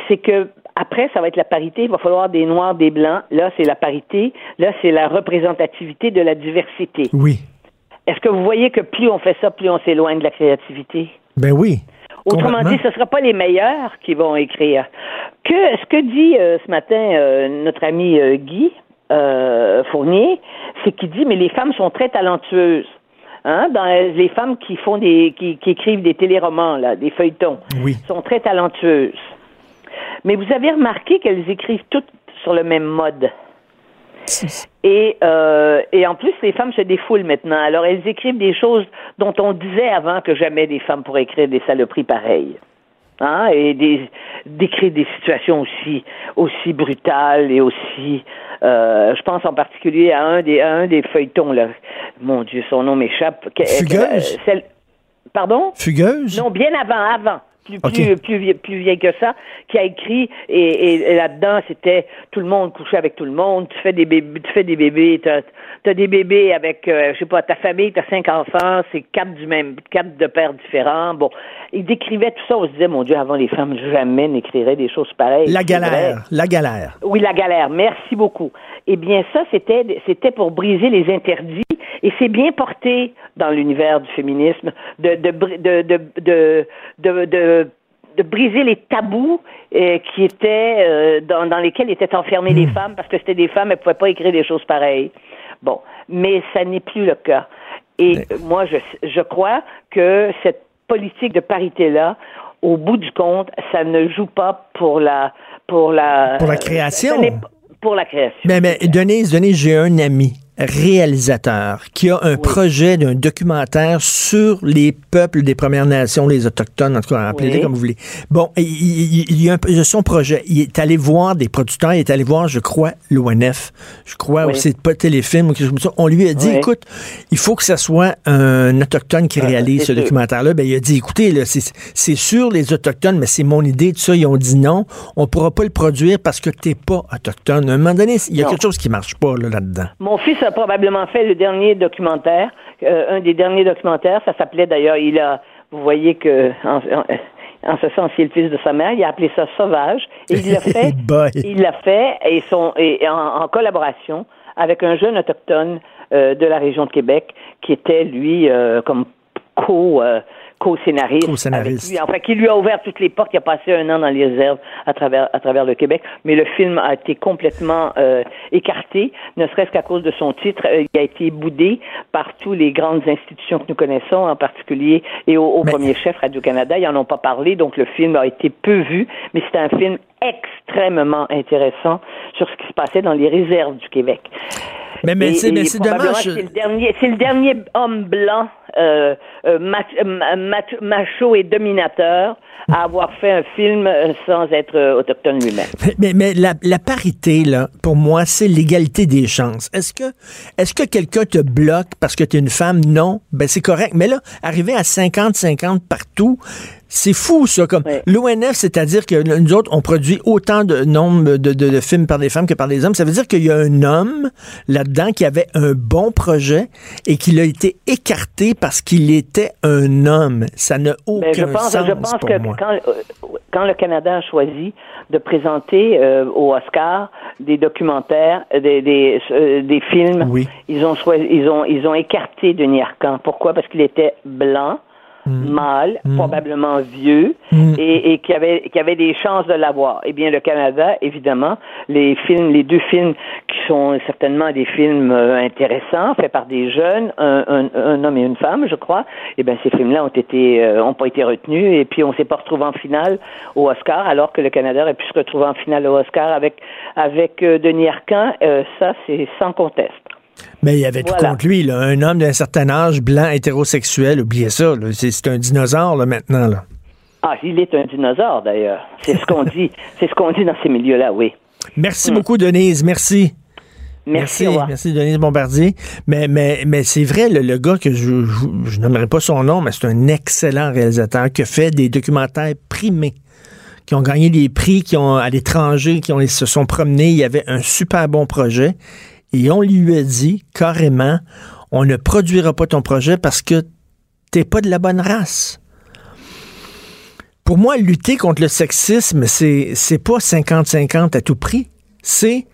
C'est que après, ça va être la parité. Il va falloir des noirs, des blancs. Là, c'est la parité. Là, c'est la représentativité de la diversité. Oui. Est-ce que vous voyez que plus on fait ça, plus on s'éloigne de la créativité? Ben oui. Autrement dit, ce ne sera pas les meilleurs qui vont écrire. Que ce que dit euh, ce matin euh, notre ami euh, Guy Fournier, c'est qu'il dit mais les femmes sont très talentueuses. Hein, dans les femmes qui font des qui, qui écrivent des téléromans là, des feuilletons, Oui. sont très talentueuses. Mais vous avez remarqué qu'elles écrivent toutes sur le même mode. Et, euh, et en plus, les femmes se défoulent maintenant. Alors, elles écrivent des choses dont on disait avant que jamais des femmes pourraient écrire des saloperies pareilles. Hein? Et des, décrire des situations aussi, aussi brutales et aussi. euh, je pense en particulier à un des, à un des feuilletons, là. Mon Dieu, son nom m'échappe. Fugueuse? celle- Pardon? Fugueuse? Non, bien avant, avant. Plus, Ok. plus, plus, vie- plus vieille que ça, qui a écrit, et, et- et là-dedans, c'était tout le monde couchait avec tout le monde, tu fais des bébés, tu fais des bébés, t'as as des bébés avec, euh, je sais pas, ta famille, t'as cinq enfants, c'est quatre du même, quatre de pères différents. Bon, il décrivait tout ça, on se disait, mon Dieu, avant les femmes, jamais n'écriraient des choses pareilles. La galère. La galère. Oui, la galère. Merci beaucoup. Eh bien, ça, c'était, c'était pour briser les interdits, et c'est bien porté dans l'univers du féminisme de, de, de, de, de, briser les tabous euh, qui étaient euh, dans, dans lesquels étaient enfermées les femmes parce que c'était des femmes, elles pouvaient pas écrire des choses pareilles. Bon, mais ça n'est plus le cas. Et moi, je, je crois que cette politique de parité-là, au bout du compte, ça ne joue pas pour la pour la Pour la création. pour la création. Mais, mais Denise, Denise, j'ai un ami réalisateur qui a un projet d'un documentaire sur les peuples des Premières Nations, les Autochtones, en tout cas, appelez-les Oui. comme vous voulez. Bon, il, y a a son projet. Il est allé voir des producteurs, il est allé voir, je crois, l'ONF, je crois, Oui. ou c'est pas téléfilm ou quelque chose comme ça. On lui a dit, écoute, il faut que ça soit un Autochtone qui réalise c'est ce documentaire-là. Ben, il a dit, écoutez, c'est sûr, les Autochtones, mais c'est mon idée, tout ça. Ils ont dit non, on pourra pas le produire parce que t'es pas Autochtone. À un moment donné, il y a Non. quelque chose qui marche pas là, là-dedans. Mon fils a probablement fait le dernier documentaire, euh, un des derniers documentaires. Ça s'appelait d'ailleurs, il a, vous voyez que, en, en- en ce sens, il est le fils de sa mère. Il a appelé ça Sauvage. Et il l'a fait. Il l'a fait et, son, et en, en collaboration avec un jeune autochtone euh, de la région de Québec qui était lui euh, comme co. euh, co-scénariste. Co-scénariste. avec lui. Enfin, qui lui a ouvert toutes les portes. Il a passé un an dans les réserves à travers, à travers le Québec. Mais le film a été complètement euh, écarté, ne serait-ce qu'à cause de son titre. Euh, il a été boudé par toutes les grandes institutions que nous connaissons, en particulier, et au, au Mais- premier chef Radio-Canada. Ils n'en ont pas parlé, donc le film a été peu vu. Mais c'est un film extrêmement intéressant sur ce qui se passait dans les réserves du Québec. Mais, mais c'est dommage. C'est le dernier, c'est le dernier homme blanc, euh, euh, euh, mach- macho et dominateur à avoir fait un film sans être autochtone lui-même. Mais, mais, mais la, la parité, là, pour moi, c'est l'égalité des chances. Est-ce que, est-ce que quelqu'un te bloque parce que tu es une femme? Non. Ben, c'est correct. Mais là, arriver à 50-50 partout, c'est fou, ça. Comme l'ONF, c'est-à-dire que nous autres, on produit autant de nombre de, de- de films par des femmes que par des hommes. Ça veut dire qu'il y a un homme là-dedans qui avait un bon projet et qu'il a été écarté parce qu'il était un homme. Ça n'a aucun Mais Ben, je pense, sens je pense pour que moi. quand, euh, quand le Canada a choisi de présenter euh, au Oscar des documentaires, euh, des, des, euh, des films, Oui. ils ont choisi, ils ont, ils ont écarté Denis Arcand. Pourquoi? Parce qu'il était blanc. Mâle, probablement vieux, Mm. et, et qui avait qui avait des chances de l'avoir. Eh bien, le Canada, évidemment, les films, les deux films qui sont certainement des films euh, intéressants, faits par des jeunes, un, un, un homme et une femme, je crois. Eh bien, ces films-là ont été euh, ont pas été retenus, et puis on s'est pas retrouvé en finale au Oscar, alors que le Canada aurait pu se retrouver en finale au Oscar avec avec euh, Denis Arcand. Euh, ça, c'est sans conteste. Mais il y avait tout Voilà. contre lui, là. Un homme d'un certain âge, blanc, hétérosexuel, oubliez ça. C'est un dinosaure, là, maintenant. Là. Ah, il est un dinosaure d'ailleurs. C'est ce qu'on dit. C'est ce qu'on dit dans ces milieux-là, oui. Merci beaucoup, Denise. Merci. Merci. revoir. merci, Denise Bombardier. Mais, mais, mais c'est vrai, le, le gars que je, je, je nommerai pas son nom, mais c'est un excellent réalisateur qui a fait des documentaires primés, qui ont gagné des prix, qui ont à l'étranger, qui ont, se sont promenés. Il y avait un super bon projet. Et on lui a dit carrément, on ne produira pas ton projet parce que t'es pas de la bonne race. Pour moi, lutter contre le sexisme, c'est, c'est pas 50-50 à tout prix. C'est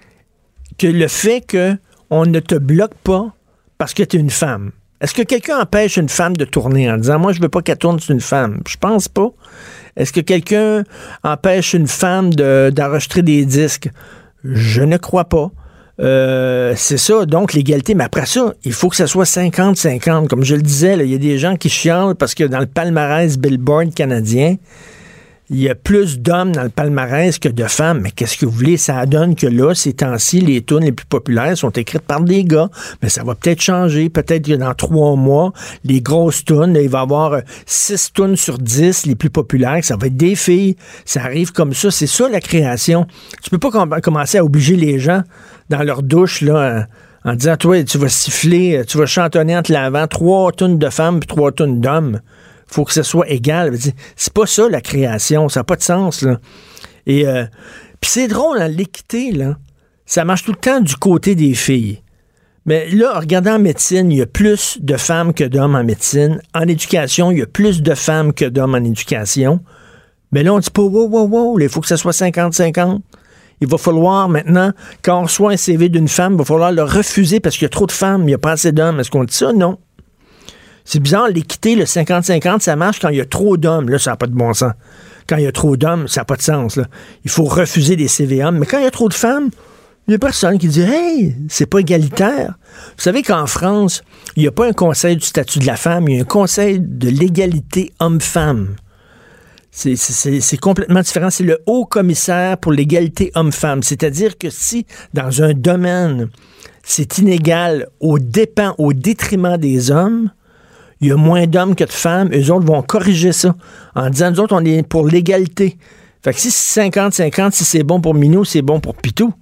que le fait que on ne te bloque pas parce que tu es une femme. Est-ce que quelqu'un empêche une femme de tourner en disant moi je veux pas qu'elle tourne sur une femme? Je pense pas. Est-ce que quelqu'un empêche une femme de- d'enregistrer des disques? Je ne crois pas. Euh, c'est ça, donc l'égalité. Mais après ça, il faut que ça soit 50-50. Comme je le disais, il y a des gens qui chialent parce que dans le palmarès Billboard canadien, il y a plus d'hommes dans le palmarès que de femmes. Mais qu'est-ce que vous voulez? Ça donne que là, ces temps-ci, les tunes les plus populaires sont écrites par des gars. Mais ça va peut-être changer. Peut-être que dans trois mois, les grosses tunes, il va y avoir euh, six tunes sur dix, les plus populaires. Ça va être des filles. Ça arrive comme ça. C'est ça, la création. Tu peux pas com- commencer à obliger les gens dans leur douche, là, en disant, toi, tu vas siffler, euh, tu vas chantonner entre l'avant trois tunes de femmes puis trois tunes d'hommes faut que ce soit égal. C'est pas ça la création, ça n'a pas de sens. Là. Et euh, puis c'est drôle, hein, l'équité, là, ça marche tout le temps du côté des filles. Mais là, regardant en médecine, il y a plus de femmes que d'hommes en médecine. En éducation, il y a plus de femmes que d'hommes en éducation. Mais là, on dit pas, wow, wow, wow, il faut que ça soit 50-50. Il va falloir maintenant, quand on reçoit un CV d'une femme, il va falloir le refuser parce qu'il y a trop de femmes, il n'y a pas assez d'hommes. Est-ce qu'on dit ça? Non. C'est bizarre, l'équité, le 50-50, ça marche quand il y a trop d'hommes. Là, ça n'a pas de bon sens. Quand il y a trop d'hommes, ça n'a pas de sens. Il faut refuser des CV hommes. Mais quand il y a trop de femmes, il n'y a personne qui dit Hey, c'est pas égalitaire. Vous savez qu'en France, il n'y a pas un conseil du statut de la femme, il y a un conseil de l'égalité homme-femme. C'est complètement différent. C'est le haut commissaire pour l'égalité homme-femme. C'est-à-dire que si, dans un domaine, c'est inégal au dépens, au détriment des hommes, il y a moins d'hommes que de femmes, eux autres vont corriger ça en disant, nous autres, on est pour l'égalité. Fait que si c'est 50-50, si c'est bon pour Minou, c'est bon pour Pitou.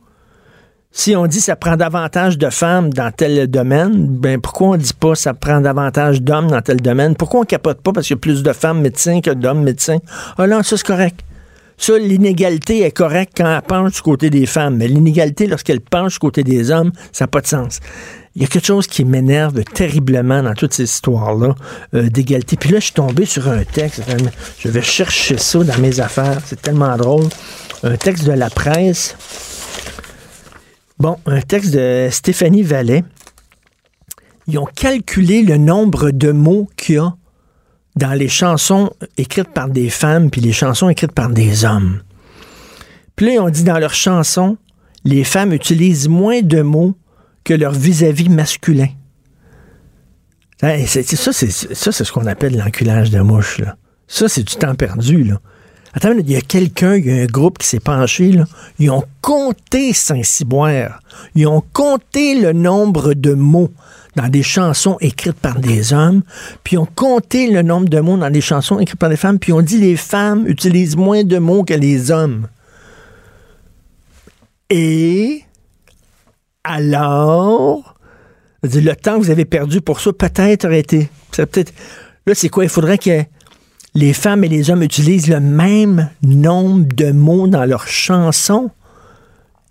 Si on dit ça prend davantage de femmes dans tel domaine, ben pourquoi on dit pas ça prend davantage d'hommes dans tel domaine? Pourquoi on capote pas parce qu'il y a plus de femmes médecins que d'hommes médecins? Ah non, ça c'est correct. Ça, l'inégalité est correcte quand elle penche du côté des femmes, mais l'inégalité, lorsqu'elle penche du côté des hommes, ça n'a pas de sens. Il y a quelque chose qui m'énerve terriblement dans toutes ces histoires-là euh, d'égalité. Puis là, je suis tombé sur un texte. Je vais chercher ça dans mes affaires. C'est tellement drôle. Un texte de la presse. Bon, un texte de Stéphanie Vallet. Ils ont calculé le nombre de mots qu'il y a dans les chansons écrites par des femmes puis les chansons écrites par des hommes. Puis là, on dit dans leurs chansons, les femmes utilisent moins de mots que leur vis-à-vis masculin. c'est, ça, c'est, ce qu'on appelle l'enculage de mouche. Là. Ça, c'est du temps perdu. Là. Attends, il y a quelqu'un, il y a un groupe qui s'est penché, là. Ils ont compté Saint-Cyboire. Ils ont compté le nombre de mots dans des chansons écrites par des hommes, puis ils ont compté le nombre de mots dans des chansons écrites par des femmes, puis ont dit les femmes utilisent moins de mots que les hommes. Et alors, le temps que vous avez perdu pour ça, peut-être aurait été. Là, c'est quoi? Il faudrait que les femmes et les hommes utilisent le même nombre de mots dans leurs chansons.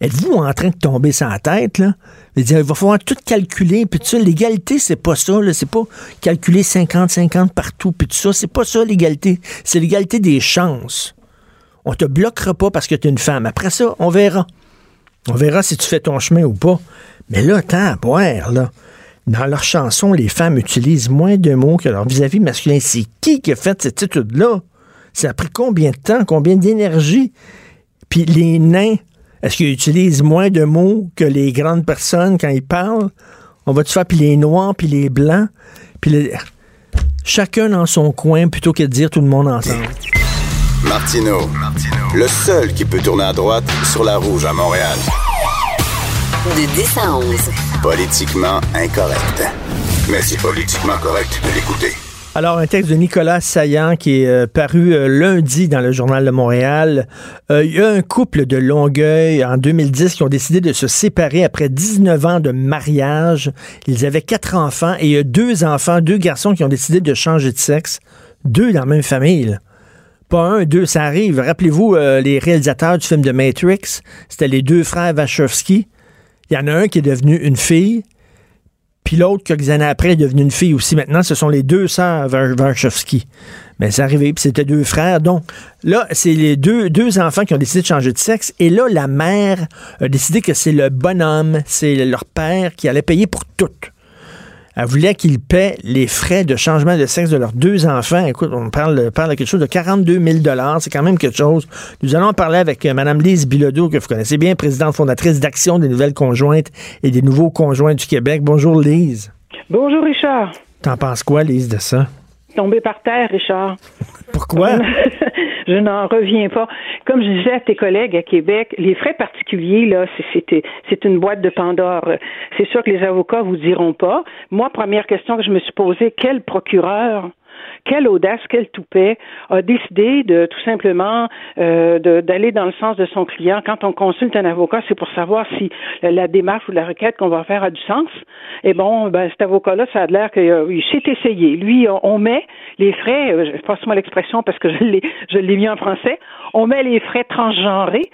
Êtes-vous en train de tomber sans tête, là? il va falloir tout calculer, puis tout ça. L'égalité, c'est pas ça, là. C'est pas calculer 50-50 partout, puis tout ça. C'est pas ça, l'égalité. C'est l'égalité des chances. On te bloquera pas parce que tu es une femme. Après ça, on verra. On verra si tu fais ton chemin ou pas. Mais là, tant à boire, là. Dans leurs chansons, les femmes utilisent moins de mots que leur vis-à-vis masculin. C'est qui qui a fait cette étude-là? Ça a pris combien de temps, combien d'énergie? Puis les nains, est-ce qu'ils utilisent moins de mots que les grandes personnes quand ils parlent? On va-tu faire, puis les noirs, puis les blancs, puis chacun dans son coin plutôt que de dire tout le monde ensemble. Martino, le seul qui peut tourner à droite sur la rouge à Montréal. De 10 à 11. Politiquement incorrect. Mais c'est politiquement correct de l'écouter. Alors, un texte de Nicolas Saillant qui est euh, paru euh, lundi dans le Journal de Montréal. Euh, il y a un couple de Longueuil en 2010 qui ont décidé de se séparer après 19 ans de mariage. Ils avaient quatre enfants et il y a deux enfants, deux garçons qui ont décidé de changer de sexe. Deux dans la même famille. Pas un, deux, ça arrive. Rappelez-vous les réalisateurs du film de Matrix. C'était les deux frères Wachowski. Il y en a un qui est devenu une fille, puis l'autre, quelques années après, est devenue une fille aussi. Maintenant, ce sont les deux sœurs Warshawski. Mais c'est arrivé, puis c'était deux frères. Donc, là, c'est les deux, deux enfants qui ont décidé de changer de sexe. Et là, la mère a décidé que c'est le bonhomme, c'est leur père qui allait payer pour tout. Elle voulait qu'ils paient les frais de changement de sexe de leurs deux enfants. Écoute, on parle, parle de quelque chose de 42 000 C'est quand même quelque chose. Nous allons parler avec euh, Mme Lise Bilodeau, que vous connaissez bien, présidente fondatrice d'Action des nouvelles conjointes et des nouveaux conjoints du Québec. Bonjour, Lise. Bonjour, Richard. T'en penses quoi, Lise, de ça? Tombé par terre, Richard. Pourquoi? je n'en reviens pas. Comme je disais à tes collègues à Québec, les frais particuliers, là, c'est une boîte de Pandore. C'est sûr que les avocats vous diront pas. Moi, première question que je me suis posée, quel procureur quelle audace, quel toupet a décidé de tout simplement euh, d'aller dans le sens de son client. Quand on consulte un avocat, c'est pour savoir si la démarche ou la requête qu'on va faire a du sens. Et bon, ben, cet avocat-là, ça a l'air qu'il euh, s'est essayé. Lui, on met les frais, euh, passe-moi l'expression parce que je l'ai, je l'ai mis en français, on met les frais transgenrés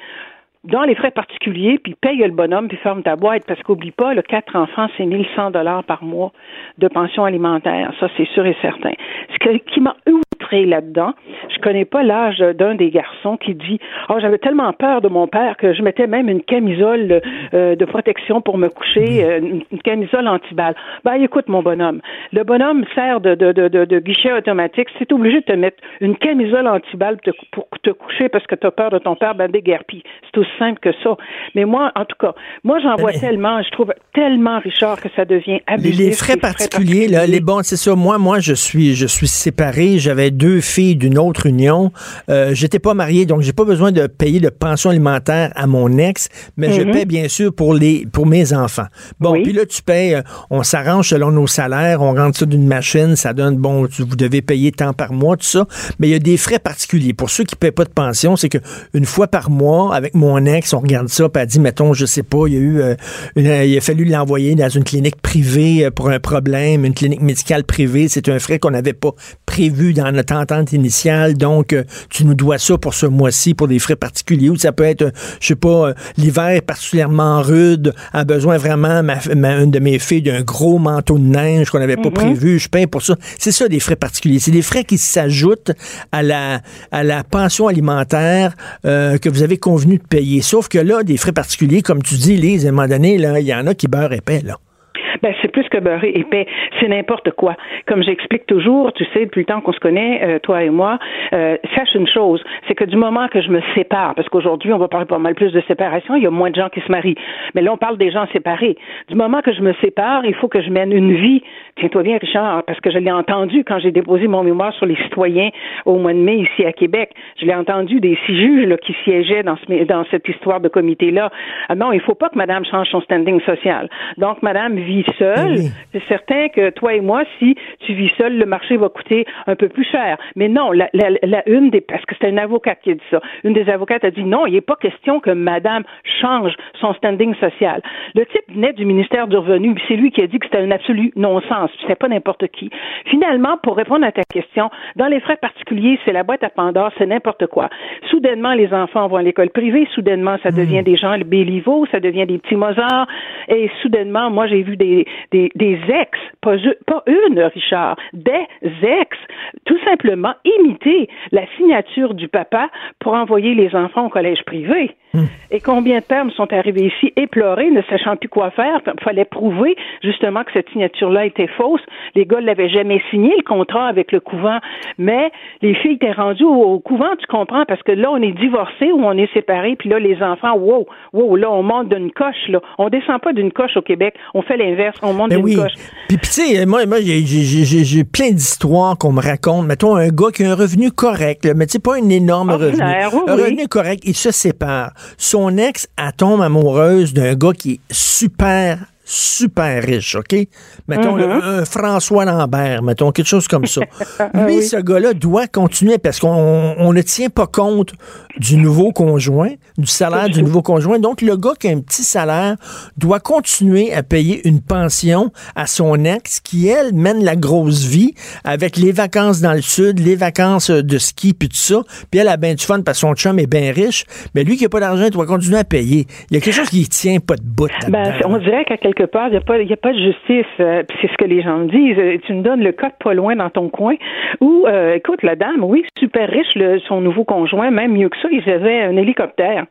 dans les frais particuliers, puis paye le bonhomme, puis ferme ta boîte, parce qu'oublie pas, le quatre enfants, c'est 1100 dollars par mois de pension alimentaire. Ça, c'est sûr et certain. Ce qui m'a outré là-dedans, je connais pas l'âge d'un des garçons qui dit, oh, j'avais tellement peur de mon père que je mettais même une camisole euh, de protection pour me coucher, euh, une, camisole anti-balle. Ben, écoute, mon bonhomme, le bonhomme sert de, guichet automatique. C'est obligé de te mettre une camisole anti-balle pour te coucher parce que tu as peur de ton père, ben, déguerpis. C'est simple que ça. Mais moi, en tout cas, moi, j'en vois tellement, je trouve tellement, Richard, que ça devient abusif. Les frais, particuliers, là, les bons, c'est ça. Moi, moi, je suis, je suis séparé. J'avais deux filles d'une autre union. Euh, J'étais pas marié, donc j'ai pas besoin de payer de pension alimentaire à mon ex, mais je mhm. paie bien sûr pour les, pour mes enfants. Bon, puis là, tu payes, euh, on s'arrange selon nos salaires, on rentre ça d'une machine, ça donne, bon, vous devez payer tant par mois, tout ça. Mais il y a des frais particuliers. Pour ceux qui paient pas de pension, c'est que une fois par mois, avec mon ex, on regarde ça, puis elle dit, mettons, je sais pas, il y a eu, euh, il a fallu l'envoyer dans une clinique privée euh, pour un problème, une clinique médicale privée. C'est un frais qu'on n'avait pas prévu dans notre entente initiale. Donc, euh, tu nous dois ça pour ce mois-ci, pour des frais particuliers. Ou ça peut être, je sais pas, l'hiver particulièrement rude, a besoin vraiment, ma, une de mes filles, d'un gros manteau de neige qu'on n'avait pas mm-hmm. prévu. Je paye pour ça. C'est ça, des frais particuliers. C'est des frais qui s'ajoutent à la, à la pension alimentaire que vous avez convenu de payer. Sauf que là, des frais particuliers, comme tu dis, Lise, à un moment donné, il y en a qui beurrent épais. Ben, c'est plus que beurré épais. C'est n'importe quoi. Comme j'explique toujours, tu sais, depuis le temps qu'on se connaît, euh, toi et moi, euh, sache une chose, c'est que du moment que je me sépare, parce qu'aujourd'hui, on va parler pas mal plus de séparation, il y a moins de gens qui se marient. Mais là, on parle des gens séparés. Du moment que je me sépare, il faut que je mène une vie. Tiens-toi bien, Richard, parce que je l'ai entendu quand j'ai déposé mon mémoire sur les citoyens au mois de mai ici à Québec. Je l'ai entendu des six juges là, qui siégeaient dans, ce, dans cette histoire de comité-là. Ah non, il faut pas que Madame change son standing social. Donc, Madame vit seule. C'est certain que toi et moi, si tu vis seul, le marché va coûter un peu plus cher. Mais non, la, la, la une des, parce que c'était une avocate qui a dit ça. Une des avocates a dit non, il n'est pas question que Madame change son standing social. Le type venait du ministère du Revenu, c'est lui qui a dit que c'était un absolu non-sens. C'est pas n'importe qui. Finalement, pour répondre à ta question, dans les frais particuliers, c'est la boîte à Pandore, c'est n'importe quoi. Soudainement, les enfants vont à l'école privée. Soudainement, ça devient hmm. des gens le Béliveau, ça devient des petits Mozart. Et soudainement, moi, j'ai vu des, des, des ex, pas, pas une, Richard, des ex, tout simplement imiter la signature du papa pour envoyer les enfants au collège privé. Hmm. Et combien de pères sont arrivés ici éplorés, ne sachant plus quoi faire? Il fallait prouver justement que cette signature-là était fausse. Les gars ne l'avaient jamais signé, le contrat avec le couvent. Mais les filles étaient rendues au, couvent, tu comprends, parce que là, on est divorcés ou on est séparés, puis là, les enfants, wow, wow, là, on monte d'une coche, là. On descend pas d'une coche au Québec, on fait l'inverse, on monte d'une coche. Puis, tu sais, moi, moi j'ai plein d'histoires qu'on me raconte. Mettons, un gars qui a un revenu correct, mais tu sais, pas un énorme revenu. un revenu correct, il se sépare. Son ex, elle tombe amoureuse d'un gars qui est super super riche, OK? Mettons mm-hmm. un François Lambert, mettons quelque chose comme ça. Lui, ce gars-là doit continuer parce qu'on ne tient pas compte du nouveau conjoint, du salaire du nouveau conjoint. Donc, le gars qui a un petit salaire doit continuer à payer une pension à son ex qui, elle, mène la grosse vie avec les vacances dans le sud, les vacances de ski, puis tout ça. Puis elle a bien du fun parce que son chum est bien riche. Mais lui qui n'a pas d'argent, doit continuer à payer. Il y a quelque chose qui tient pas de bout. Ben, on dirait qu'à quelque part, il n'y a, pas, a pas de justice. Euh, c'est ce que les gens me disent. Euh, tu me donnes le code pas loin dans ton coin. Ou, euh, écoute, la dame, oui, super riche, son nouveau conjoint, même mieux que ça, il avait un hélicoptère.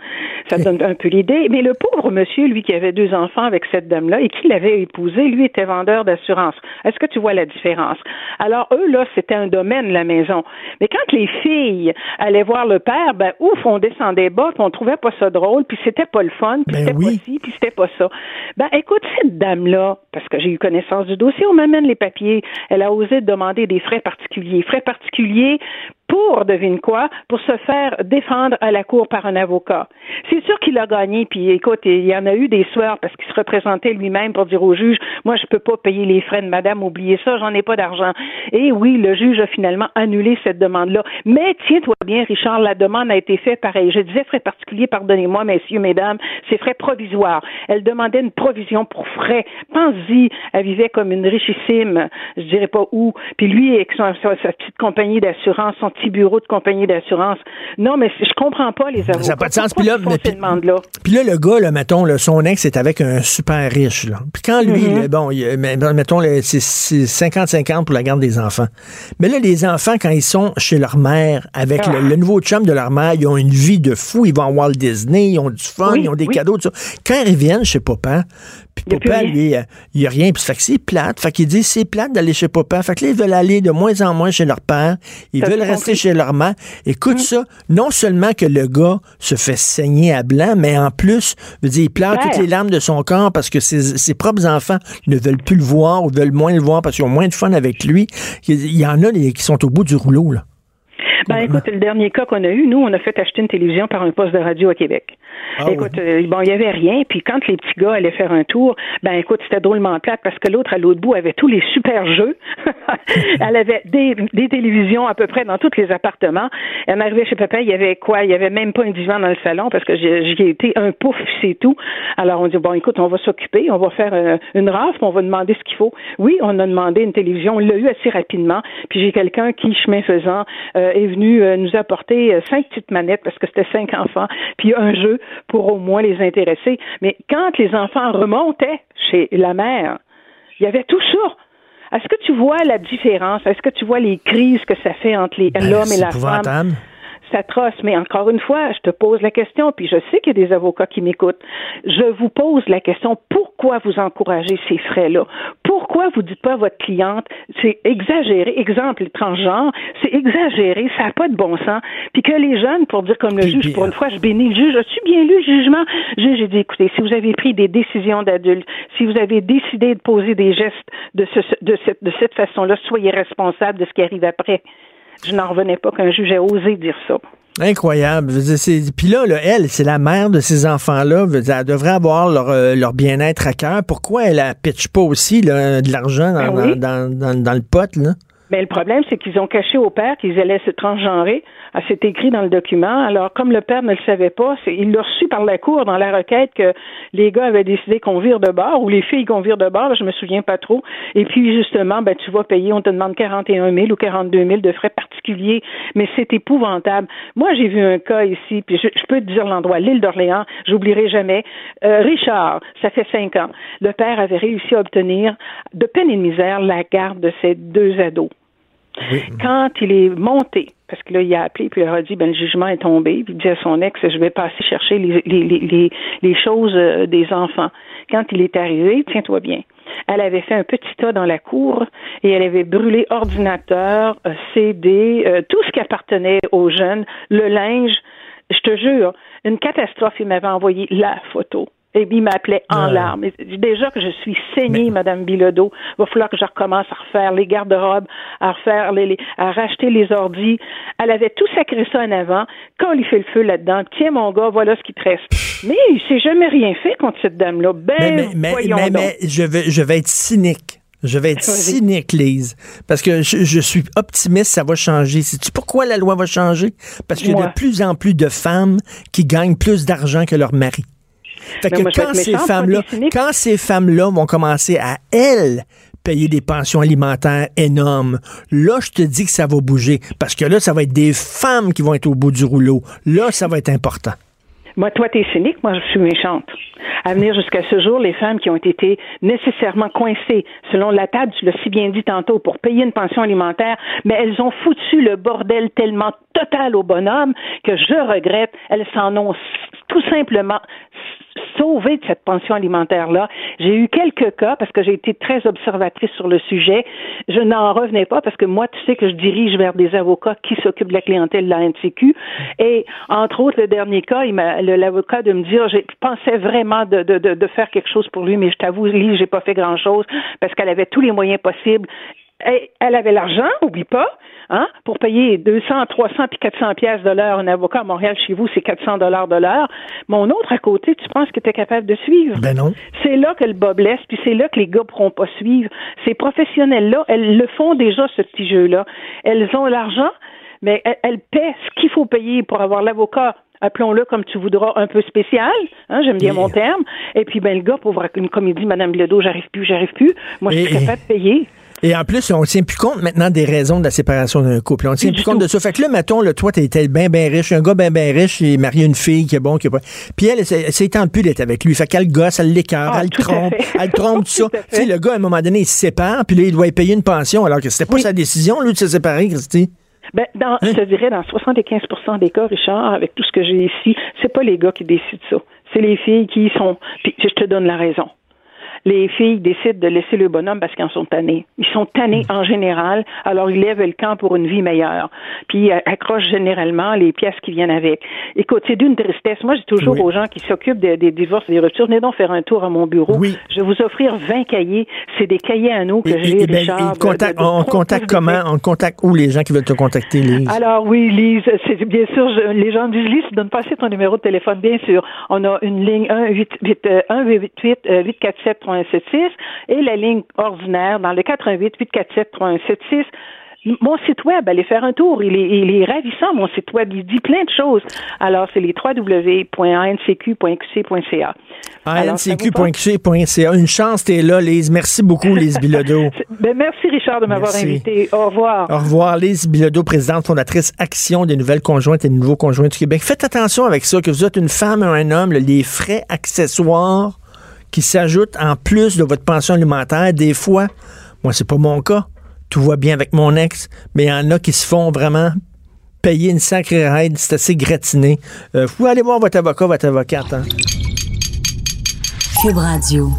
Ça donne un peu l'idée. Mais le pauvre monsieur, lui, qui avait deux enfants avec cette dame-là et qui l'avait épousé, lui était vendeur d'assurance. Est-ce que tu vois la différence? Alors, eux, là, c'était un domaine, la maison. Mais quand les filles allaient voir le père, ben, ouf, on descendait bas, puis on trouvait pas ça drôle, puis c'était pas le fun, puis ben c'était pas ci, puis c'était pas ça. Ben, écoute, cette dame-là, parce que j'ai eu connaissance du dossier, on m'amène les papiers, elle a osé demander des frais particuliers. Frais particuliers pour, devine quoi, pour se faire défendre à la cour par un avocat. C'est sûr qu'il a gagné, puis écoute, il y en a eu des soirs parce qu'il se représentait lui-même pour dire au juge, moi je peux pas payer les frais de madame, oubliez ça, j'en ai pas d'argent. Et oui, le juge a finalement annulé cette demande-là. Mais tiens-toi bien, Richard, la demande a été faite pareil. Je disais frais particuliers, pardonnez-moi, messieurs, mesdames, c'est frais provisoires. Elle demandait une provision pour frais. Pense-y, elle vivait comme une richissime, je dirais pas où, puis lui, avec sa, petite compagnie d'assurance, son petit bureau de compagnie d'assurance. Non, mais je comprends pas les avocats. Ça n'a pas de sens. Puis là, puis là, le gars, là, mettons, son ex est avec un super riche. Là. Puis quand lui, mm-hmm. bon, mettons, c'est 50-50 pour la garde des enfants. Mais là, les enfants, quand ils sont chez leur mère, avec le, ah. nouveau chum de leur mère, ils ont une vie de fou. Ils vont à Walt Disney, ils ont du fun, ils ont des cadeaux, tout ça. Quand ils reviennent chez papa, puis papa, lui, il n'y a rien. Puis fait que c'est plate. Fait qu'il dit c'est plate d'aller chez papa. Fait que là, ils veulent aller de moins en moins chez leur père. Ils veulent rester chez leur mère. Écoute hum. ça, non seulement que le gars se fait saigner à blanc, mais en plus, veut dire, il pleure toutes les larmes de son corps parce que ses, ses, propres enfants ne veulent plus le voir ou veulent moins le voir parce qu'ils ont moins de fun avec lui. Il y en a qui sont au bout du rouleau, là. Ben, écoute, le dernier cas qu'on a eu, nous, on a fait acheter une télévision par un poste de radio à Québec. Ah écoute, euh, bon, il y avait rien, puis quand les petits gars allaient faire un tour, ben écoute, c'était drôlement plate parce que l'autre à l'autre bout avait tous les super jeux. Elle avait des, des, télévisions à peu près dans tous les appartements. Elle arrivait chez papa, il y avait quoi? Il y avait même pas un divan dans le salon parce que j'ai été un pouf, c'est tout. Alors on dit bon, écoute, on va s'occuper, on va faire euh, une rafle, on va demander ce qu'il faut. Oui, on a demandé une télévision, on l'a eu assez rapidement. Puis j'ai quelqu'un qui, chemin faisant, euh, est venu nous apporter cinq petites manettes parce que c'était cinq enfants, puis un jeu pour au moins les intéresser. Mais quand les enfants remontaient chez la mère, il y avait tout ça. Est-ce que tu vois la différence? Est-ce que tu vois les crises que ça fait entre ben, l'homme et la femme? c'est atroce. Mais encore une fois, je te pose la question, puis je sais qu'il y a des avocats qui m'écoutent. Je vous pose la question, pourquoi vous encouragez ces frais-là? Pourquoi vous dites pas à votre cliente, c'est exagéré, exemple, les transgenres, c'est exagéré, ça n'a pas de bon sens, puis que les jeunes, pour dire comme le juge, pour une fois, je bénis le juge, as-tu bien lu le jugement? Juge, j'ai dit, écoutez, si vous avez pris des décisions d'adultes, si vous avez décidé de poser des gestes de, ce, de cette, de cette façon-là, soyez responsable de ce qui arrive après. Je n'en revenais pas qu'un juge ait osé dire ça. Incroyable. Puis là, elle, c'est la mère de ces enfants-là. Elle devrait avoir leur, euh, leur bien-être à cœur. Pourquoi elle ne pitche pas aussi de l'argent dans, Ben oui. dans, dans, dans le pot? Là? Mais le problème, c'est qu'ils ont caché au père qu'ils allaient se transgenrer. Ah, C'est écrit dans le document. Alors, comme le père ne le savait pas, il l'a reçu par la cour dans la requête que les gars avaient décidé qu'on vire de bord ou les filles qu'on vire de bord. Je me souviens pas trop. Et puis, justement, ben, tu vas payer, on te demande 41 000 ou 42 000 de frais particuliers. Mais c'est épouvantable. Moi, j'ai vu un cas ici, puis je, je peux te dire l'endroit, l'île d'Orléans, j'oublierai jamais. Euh, Richard, ça fait cinq ans. Le père avait réussi à obtenir, de peine et de misère, la garde de ses deux ados. Quand il est monté, parce que là, il a appelé, puis il a dit, ben, le jugement est tombé, puis il dit à son ex, je vais passer chercher les, les, les, les, les choses euh, des enfants. Quand il est arrivé, tiens-toi bien, elle avait fait un petit tas dans la cour et elle avait brûlé ordinateur, euh, CD, euh, tout ce qui appartenait aux jeunes, le linge. Je te jure, une catastrophe. Il m'avait envoyé la photo. Et il m'appelait en Ouais. larmes. Déjà que je suis saignée, Madame Bilodeau, il va falloir que je recommence à refaire les garde-robes, à refaire les, les- à racheter les ordis. Elle avait tout sacré ça en avant. Quand il fait le feu là-dedans, tiens mon gars, voilà ce qui te reste. Mais il s'est jamais rien fait contre cette dame-là. Ben, Mais, mais, mais, voyons mais- donc. mais je, vais, je vais être cynique. Je vais être cynique, Lise. Parce que je, je suis optimiste, ça va changer. Sais-tu pourquoi la loi va changer? Parce qu'il y a de plus en plus de femmes qui gagnent plus d'argent que leur mari. Fait Mais que moi, quand ces méchante, des cyniques. quand ces femmes-là vont commencer à, elles, payer des pensions alimentaires énormes, là, je te dis que ça va bouger. Parce que là, ça va être des femmes qui vont être au bout du rouleau. Là, ça va être important. Moi, toi, t'es cynique, moi, je suis méchante. À venir jusqu'à ce jour, les femmes qui ont été nécessairement coincées, selon la table, tu l'as si bien dit tantôt, pour payer une pension alimentaire, mais elles ont foutu le bordel tellement total au bonhomme que je regrette, elles s'en ont tout simplement sauvé de cette pension alimentaire-là. J'ai eu quelques cas parce que j'ai été très observatrice sur le sujet. Je n'en revenais pas parce que moi, tu sais que je dirige vers des avocats qui s'occupent de la clientèle de la NCQ. Et entre autres, le dernier cas, l'avocat de me dire, je pensais vraiment de, de, de, de faire quelque chose pour lui, mais je t'avoue, Lise, j'ai pas fait grand-chose parce qu'elle avait tous les moyens possibles. Elle avait l'argent, oublie pas, hein, pour payer 200, 300 puis 400 pièces de l'heure. Un avocat à Montréal, chez vous, c'est 400 dollars de l'heure. Mon autre à côté, tu penses que tu es capable de suivre? Ben non. C'est là que le bas blesse, puis c'est là que les gars pourront pas suivre. Ces professionnels-là, elles le font déjà, ce petit jeu-là. Elles ont l'argent, mais elles, elles paient ce qu'il faut payer pour avoir l'avocat appelons-le comme tu voudras, un peu spécial, hein, j'aime bien Et- mon terme, et puis ben le gars, pour voir une comédie, Madame Bilodeau, j'arrive plus, j'arrive plus, moi je suis capable de payer. Et en plus, on tient plus compte maintenant des raisons de la séparation d'un couple. On tient Plus compte tout. de ça. Fait que là, mettons, là, toi, t'es bien, bien riche, un gars bien, bien riche, il marie une fille qui est bon, qui est pas. Puis elle, elle s'est tente plus d'être avec lui. Fait qu'elle gosse, elle l'écœure, Ah, elle à trompe, elle trompe, tout ça. Tu sais, le gars, à un moment donné, il se sépare, puis là, il doit y payer une pension, alors que c'était pas Oui. sa décision, lui, de se séparer, Christy. Ben, dans, je te dirais, dans 75% des cas, Richard, avec tout ce que j'ai ici, c'est pas les gars qui décident ça. C'est les filles qui sont. Puis je te donne la raison. Les filles décident de laisser le bonhomme parce qu'ils en sont tannés. Ils sont tannés en général, alors ils lèvent le camp pour une vie meilleure. Puis ils accrochent généralement les pièces qui viennent avec. Écoute, c'est d'une tristesse. Moi, dis toujours Oui. aux gens qui s'occupent des, des divorces et des ruptures, venez donc faire un tour à mon bureau. Oui. Je vais vous offrir 20 cahiers. C'est des cahiers à nous que Et- j'ai, et- ben, Richard. de- de on, contacte comment? On contacte où les gens qui veulent te contacter, Lise? alors oui, Lise, c'est bien sûr, je- les gens me disent, Lise, donne pas assez ton numéro de téléphone, bien sûr. On a une ligne 1 8 8 euh, 1 888 euh, 847 3176 et la ligne ordinaire dans le 88 847 3176. Mon site web, allez faire un tour. Il est, il est ravissant, mon site web. Il dit plein de choses. Alors, c'est les www.ancq.qc.ca. ANCQ.qc.ca. Une chance, t'es là, Lise. Merci beaucoup, Lise Bilodeau. Ben, merci, Richard, de m'avoir invité. Au revoir. Au revoir, Lise Bilodeau, présidente fondatrice Action des nouvelles conjointes et des nouveaux conjoints du Québec. Faites attention avec ça, que vous êtes une femme ou un homme, les frais accessoires qui s'ajoutent en plus de votre pension alimentaire, des fois, moi, c'est pas mon cas. Tout va bien avec mon ex, mais il y en a qui se font vraiment payer une sacrée aide. C'est assez gratiné. Euh, vous pouvez aller voir votre avocat, votre avocate. Hein? Radio.